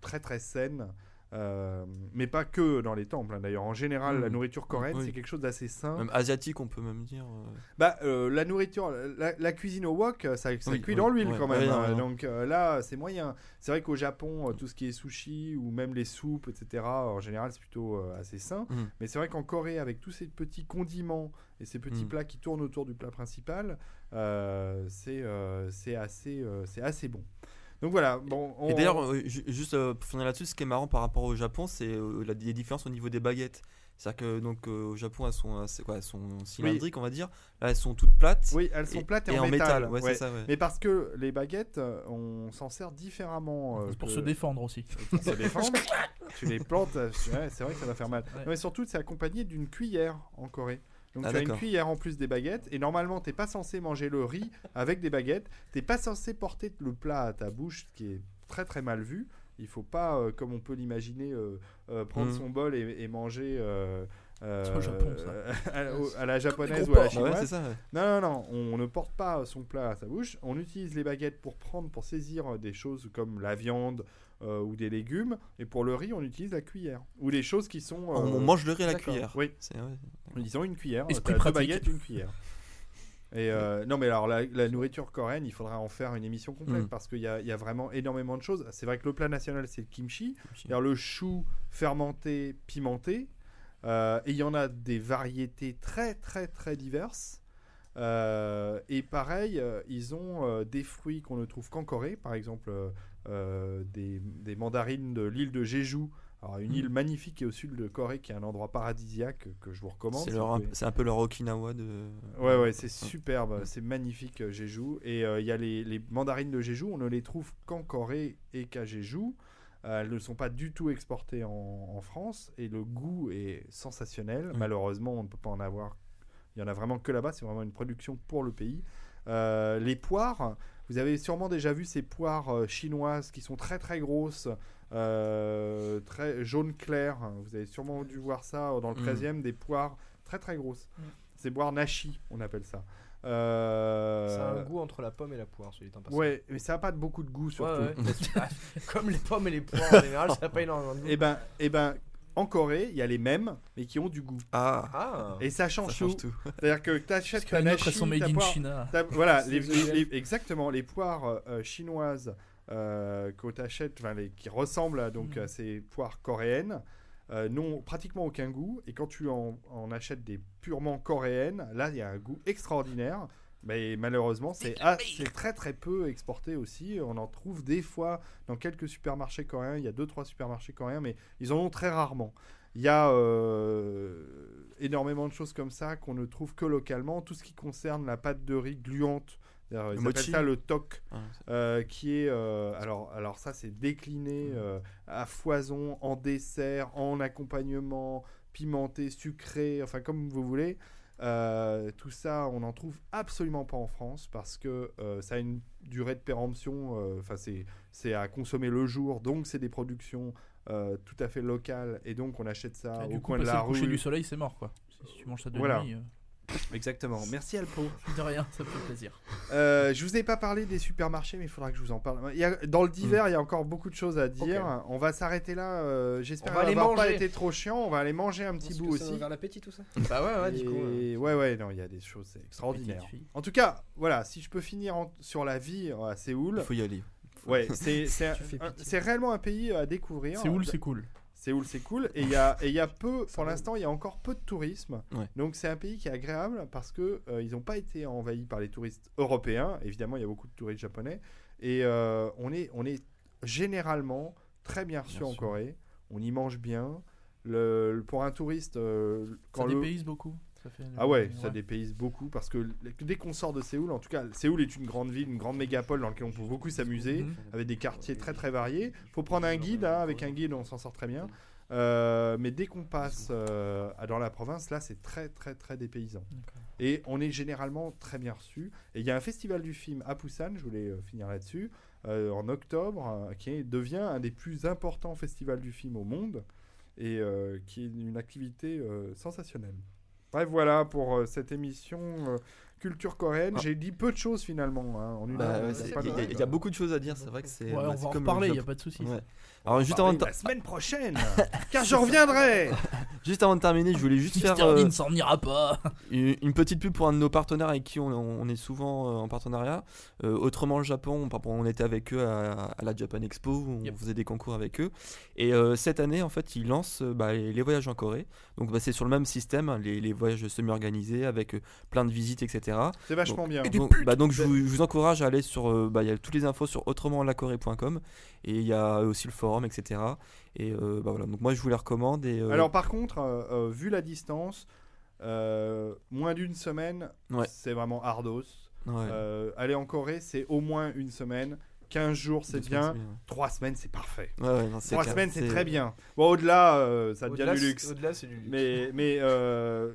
très très saine. Euh, mais pas que dans les temples. hein. D'ailleurs, en général, Mm. la nourriture coréenne, Oui. c'est quelque chose d'assez sain. Même asiatique, on peut même dire. euh, Bah, euh, la nourriture, la, la cuisine au wok, ça, ça Oui, cuit oui, dans l'huile ouais, quand même. ouais, hein. Donc euh, là, c'est moyen. C'est vrai qu'au Japon, tout ce qui est sushi ou même les soupes, etc., en général, c'est plutôt assez sain. Mm. Mais c'est vrai qu'en Corée, avec tous ces petits condiments et ces petits Mm. plats qui tournent autour du plat principal, c'est assez, c'est assez bon. Donc voilà. Bon, on- Et d'ailleurs, euh, ju- juste euh, pour finir là-dessus, ce qui est marrant par rapport au Japon, c'est euh, la- les différences au niveau des baguettes. C'est-à-dire que donc euh, au Japon, elles sont, assez- quoi, elles sont cylindriques, on va dire. Là, elles sont toutes plates. oui, elles sont et- plates et, et en, métal. Ouais, ouais. c'est ça. Ouais. Mais parce que les baguettes, on s'en sert différemment. euh, C'est pour que- se défendre aussi. <laughs> pour se défendre. tu les plantes, ouais, c'est vrai que ça va faire mal. Ouais. Non, mais surtout, c'est accompagné d'une cuillère en Corée. Donc Ah, tu as une cuillère en plus des baguettes et normalement t'es pas censé manger le riz avec des baguettes. T'es pas censé porter le plat à ta bouche, ce qui est très très mal vu. Il faut pas, euh, comme on peut l'imaginer, euh, euh, prendre Mhm. son bol et, et manger euh, euh, C'est au Japon, ça. <laughs> à, la japonaise ou à la ouais, chinoise. c'est ça. ouais. Non, non, non, on ne porte pas son plat à sa bouche. On utilise les baguettes pour prendre, pour saisir des choses comme la viande euh, ou des légumes. Et pour le riz, on utilise la cuillère. Ou des choses qui sont. On, euh, on mange le riz à la cuillère. Oui, C'est- ouais. Ils ont une cuillère. Esprit deux pratique. baguettes, une cuillère. <laughs> Et euh, non, mais alors la, la nourriture coréenne, il faudra en faire une émission complète Mm. parce qu'il y, a- il y a vraiment énormément de choses. C'est vrai que le plat national, c'est le kimchi, c'est-à-dire le chou fermenté, pimenté. Euh, et il y en a des variétés très, très, très diverses. Euh, et pareil, ils ont des fruits qu'on ne trouve qu'en Corée, par exemple des, des mandarines de l'île de Jeju. Alors, une Mm. île magnifique qui est au sud de Corée, qui est un endroit paradisiaque que je vous recommande. C'est si pouvez- un peu leur Okinawa de. Ouais, ouais, c'est superbe, c'est magnifique euh, Jeju. Et euh, il y a les, les mandarines de Jeju, on ne les trouve qu'en Corée et qu'à Jeju. Euh, elles ne sont pas du tout exportées en, en France et le goût est sensationnel. Mm. Malheureusement, on ne peut pas en avoir. Il y en a vraiment que là-bas, c'est vraiment une production pour le pays. Euh, les poires, vous avez sûrement déjà vu ces poires euh, chinoises qui sont très très grosses, euh, très jaune clair. Vous avez sûrement dû voir ça dans le Mm. 13e, des poires très très grosses. Mm. C'est boire nashi, on appelle ça. Euh, Ça a un goût entre la pomme et la poire, celui temps. Ouais, mais ça n'a pas de beaucoup de goût surtout. Ouais, ouais. <laughs> Comme les pommes et les poires en général, ça n'a pas énormément de goût. Et ben, et ben, en Corée, il y a les mêmes, mais qui ont du goût. Ah, Ah Et ça ça change, change tout. tout. <laughs> C'est-à-dire que tu achètes que ta nashi, elles sont made in China. voilà, les, les- exactement, les poires euh, chinoises euh, que tu achètes, qui ressemblent à, donc, Mm. à ces poires coréennes, euh, n'ont pratiquement aucun goût. Et quand tu en, en achètes des purement coréennes, là, il y a un goût extraordinaire. Mais malheureusement, c'est ah, c'est très très peu exporté aussi. On en trouve des fois dans quelques supermarchés coréens. Il y a deux trois supermarchés coréens, mais ils en ont très rarement. Il y a euh, énormément de choses comme ça qu'on ne trouve que localement. Tout ce qui concerne la pâte de riz gluante, ils Le appellent ça le tok, Ah, euh, qui est euh, alors alors ça c'est décliné Mm. euh, à foison, en dessert, en accompagnement, pimenté, sucré, enfin comme vous voulez. Euh, tout ça, on n'en trouve absolument pas en France parce que euh, ça a une durée de péremption. euh, Enfin, c'est c'est à consommer le jour, donc c'est des productions euh, tout à fait locales et donc on achète ça Et au du coup, coin de la rue. du soleil, c'est mort quoi. Si tu manges ça de Voilà. nuit, Exactement. Merci Alpo. de rien, ça me fait plaisir. Euh, je vous ai pas parlé des supermarchés, mais il faudra que je vous en parle. Il y a- dans le divers, il y a encore beaucoup de choses à dire. On va s'arrêter là. euh, J'espère On va aller n'avoir pas été trop chiant. On va aller manger un petit bout que ça va aussi. vers l'appétit tout ça <laughs> Bah ouais, ouais, du coup. euh. Ouais, ouais, non, il y a des choses extraordinaires. En tout cas, voilà, si je peux finir en- sur la vie à Séoul, Il faut y aller. ouais, c'est <laughs> réellement un pays à découvrir. Où c'est cool. Séoul, c'est cool. Et il y a, et il y a peu, pour l'instant, il y a encore peu de tourisme. Ouais. Donc c'est un pays qui est agréable parce que euh, ils n'ont pas été envahis par les touristes européens. Évidemment, il y a beaucoup de touristes japonais. Et euh, on, est, on est généralement très bien reçu Bien en sûr. Corée. On y mange bien. Le, le- pour un touriste, euh, Ça quand le- dépayse beaucoup. Ça fait- ah ouais, ça dépayse beaucoup parce que dès qu'on sort de Séoul, en tout cas, Séoul est une grande ville, une grande mégapole dans laquelle on peut beaucoup s'amuser, Mhm. avec des quartiers très très variés. Faut prendre un guide, hein, avec un guide on s'en sort très bien. Euh, mais dès qu'on passe euh, dans la province, là c'est très très très dépaysant. Et on est généralement très bien reçu. Et il y a un festival du film à Busan, je voulais euh, finir là-dessus, euh, en octobre, qui devient un des plus importants festivals du film au monde et qui est une activité sensationnelle. Bref, voilà pour euh, cette émission euh, culture coréenne. Ah. J'ai dit peu de choses finalement. hein, Bah, ouais, a Il y, a- y a beaucoup de choses à dire, c'est vrai que c'est. Ouais, bah, on va en comme le il a Japon. pas de souci. Ouais. Alors juste avant, de la semaine prochaine, <laughs> car je reviendrai. <laughs> juste avant de terminer, je voulais juste faire euh, Bean s'en ira pas. une, une petite pub pour un de nos partenaires avec qui on, on est souvent euh, en partenariat. Euh, autrement, le Japon, on était avec eux à, à la Japan Expo, où on Yep. faisait des concours avec eux. Et euh, cette année, en fait, ils lancent euh, bah, les, les voyages en Corée. Donc, bah, c'est sur le même système, hein, les, les voyages semi-organisés avec euh, plein de visites, etc. C'est vachement bien. Donc, bah, donc je, vous, je vous encourage à aller sur. euh, bah, Il y a toutes les infos sur autrementlacorée.com et il y a aussi le forum, etc. Et euh, bah, voilà. Donc moi je vous les recommande. Et, euh, Alors par contre, euh, euh, vu la distance, euh, moins d'une semaine, Ouais. c'est vraiment ardos. ouais, Euh, aller en Corée, c'est au moins une semaine. 15 jours, c'est deux semaines, bien. 3 semaines, c'est parfait. Ouais, ouais, non, c'est 3 clair, semaines, c'est très bien. Bon, au-delà, euh, ça devient du c'est- luxe. Au-delà, c'est du luxe. Mais, mais euh,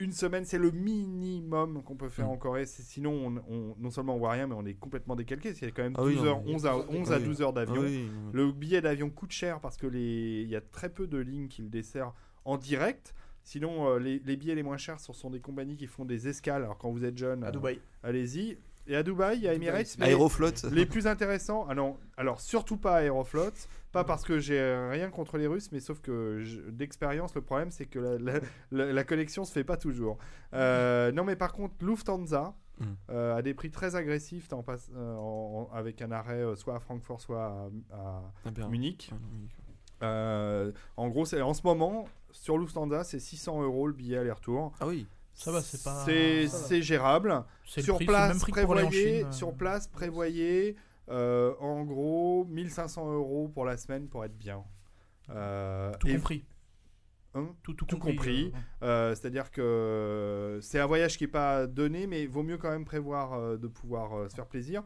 une semaine, c'est le minimum qu'on peut faire Mm. en Corée. C'est- Sinon, on, on- non seulement on voit rien, mais on est complètement décalqué. a quand même Ah oui, 12 non, heures, mais- 11 à, 11 à Ah oui. 12 heures Ah d'avion. oui, Le billet d'avion coûte cher parce que les... il y a très peu de lignes qui le desservent en direct. Sinon, euh, les, les billets les moins chers ce sont des compagnies qui font des escales. Alors, quand vous êtes jeune, À euh, Dubaï. allez-y. Et à Dubaï, il y a Dubaï, Emirates. mais Aeroflot. les plus intéressants, ah non, alors surtout pas Aeroflot, pas parce que j'ai rien contre les Russes, mais sauf que d'expérience, le problème c'est que la, la- la- la connexion se fait pas toujours. Euh, non, mais par contre, Lufthansa Mm. euh, à des prix très agressifs, euh, en- en- avec un arrêt euh, soit à Francfort, soit à, à Ah, bien. Munich. Ah. Euh, en gros, c'est en ce moment sur Lufthansa, c'est 600 euros le billet aller-retour. Ah oui. Ça va, c'est pas- C'est gérable. Sur prix- place, prévoyez, Chine, sur place, prévoyez euh, en gros 1500 euros pour la semaine pour être bien. Euh, Tout et- compris. Hein Tout, tout Tout compris. compris. euh, euh, C'est-à-dire que c'est un voyage qui n'est pas donné, mais vaut mieux quand même prévoir de pouvoir se faire plaisir.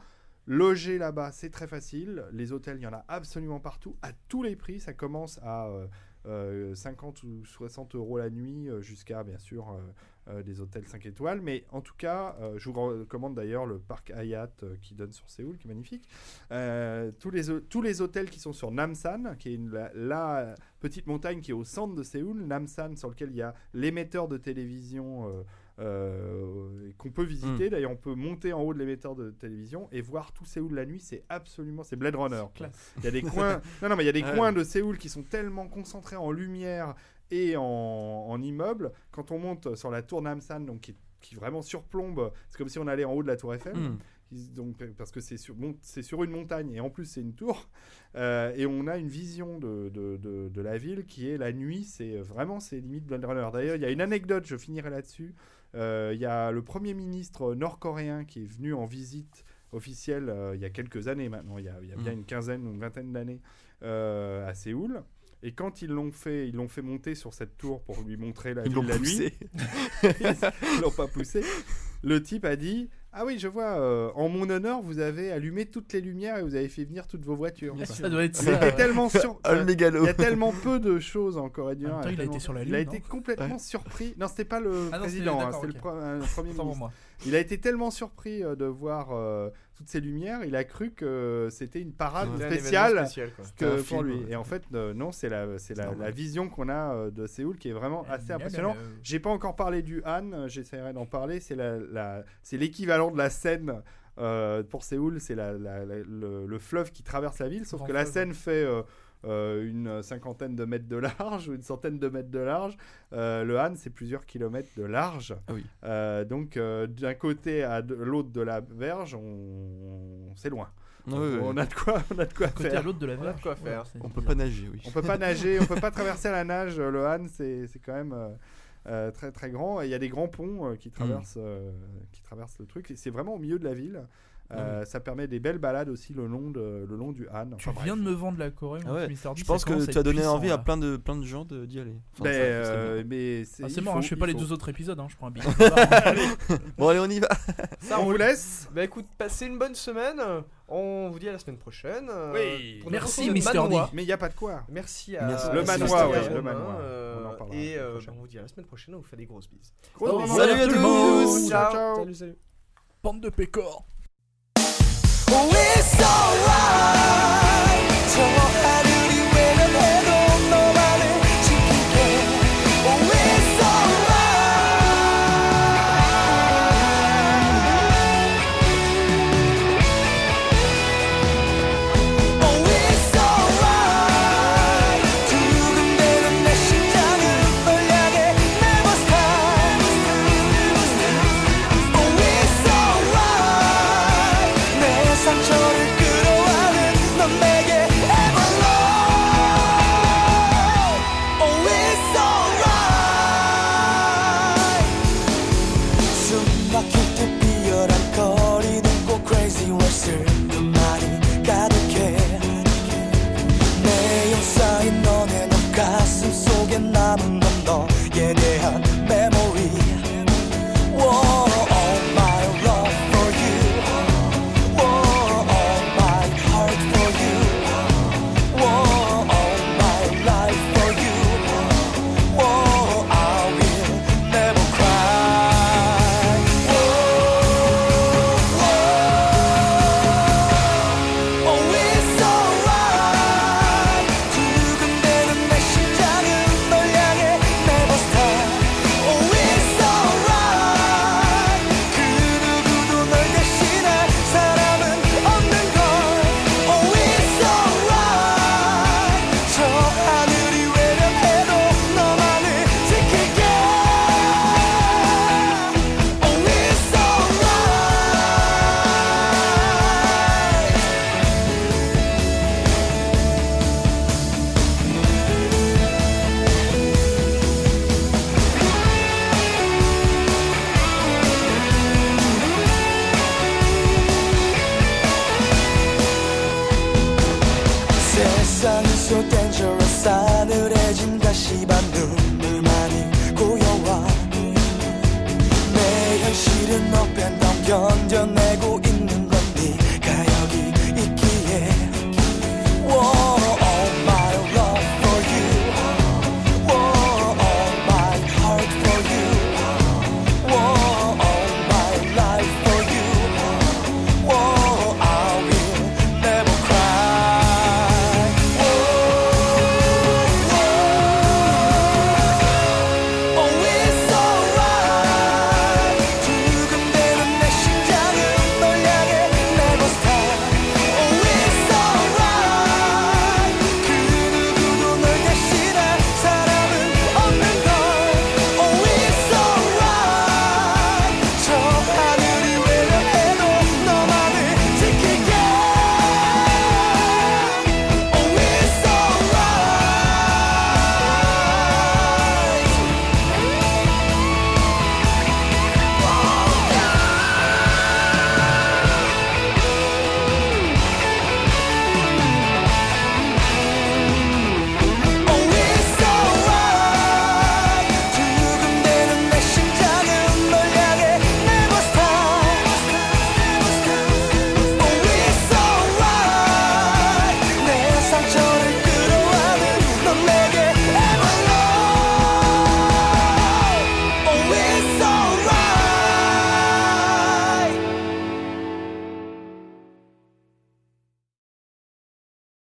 Loger là-bas, c'est très facile. Les hôtels, il y en a absolument partout, à tous les prix. Ça commence à euh, euh, 50 ou 60 euros la nuit, jusqu'à bien sûr des hôtels 5 étoiles. Mais en tout cas, euh, je vous recommande d'ailleurs le parc Hayat euh, qui donne sur Séoul, qui est magnifique. Euh, tous, les, tous les hôtels qui sont sur Namsan, qui est une- la, la petite montagne qui est au centre de Séoul, Namsan, sur lequel il y a l'émetteur de télévision euh, euh, qu'on peut visiter. D'ailleurs, on peut monter en haut de l'émetteur de télévision et voir tout Séoul la nuit. C'est absolument, c'est Blade Runner. Il y a des coins, <laughs> non, non, mais il y a des coins de Séoul qui sont tellement concentrés en lumière et en, en immeubles. Quand on monte sur la tour Namsan, donc qui, qui vraiment surplombe, c'est comme si on allait en haut de la tour Eiffel. Hmm. Donc, parce que c'est sur, bon, c'est sur une montagne et en plus c'est une tour. <laughs> Euh, et on a une vision de, de, de- de la ville qui est la nuit, c'est vraiment c'est limite Blade Runner. D'ailleurs, il y a une anecdote, je finirai là-dessus. Euh, Il y a le premier ministre nord-coréen qui est venu en visite officielle euh, il y a quelques années maintenant, il y a, il y a bien Mm. une quinzaine ou une vingtaine d'années euh, à Séoul. Et quand ils l'ont fait, ils l'ont fait monter sur cette tour pour lui montrer la Ils ville l'ont la nuit. poussé. <laughs> Ils l'ont pas poussé. Le type a dit Ah oui, je vois, euh, en mon honneur, vous avez allumé toutes les lumières et vous avez fait venir toutes vos voitures. Ça doit être ça. était tellement sur. <laughs> Ah, le mégalo. Il y a tellement peu de choses en Corée du Nord. il a tellement- été sur la Il a Lune, été non complètement Ouais. surpris. Non, c'était pas le Ah non, c'était- président, hein, c'était le, un premier ministre. Il a été tellement surpris euh, de voir euh, toutes ces lumières, il a cru que c'était une parade Ouais. Un spéciale spécial, quoi. que un pour film, lui. ouais. Et en fait, euh, non, c'est la, c'est la, normal. la vision qu'on a euh, de Séoul qui est vraiment assez Euh, impressionnante. J'ai pas encore parlé du Han, euh, j'essaierai d'en parler. C'est la, la- c'est l'équivalent de la Seine euh, pour Séoul. C'est la, la- la- le, le fleuve qui traverse la ville, sauf Grand que la. Seine fait euh, une cinquantaine de mètres de large <laughs> ou une centaine de mètres de large. Euh, le Han, c'est plusieurs kilomètres de large. Ah oui. Euh, donc euh, d'un côté à l'autre de la berge, on, c'est loin. Ouais, On a de quoi, on a de quoi Côté à faire. l'autre de la On a mer. de quoi faire. On peut pas nager, oui. On peut pas nager, on peut pas traverser la nage. Le Han, c'est c'est quand même euh, euh, très très grand. Et il y a des grands ponts euh, qui traversent, euh, qui traversent le truc. C'est vraiment au milieu de la ville. Euh, Ça permet des belles balades aussi le long, de, le long du Han. Tu Enfin, viens bref. de me vendre la Corée, Ah mon ouais, Mister D, Je pense que tu as donné envie là. à plein de, plein de gens d'y aller. Enfin, Ben, euh, mais c'est Ah, c'est mort, hein, faut- je fais pas les faut. deux autres épisodes, hein, je prends un billet. <laughs> Bon, allez, on y va. Ça, On on vous laisse. Bah écoute, passez une bonne semaine. On vous dit à la semaine prochaine. euh, Oui. pour Merci, Mr. D. Mais il n'y a pas de quoi. Merci à Merci. Le manoir, ouais, et le manoir. euh, On et on vous dit à la semaine prochaine. On vous fait des grosses bises. Salut à tous. ciao. Salut, salut. Bande de pécores It's alright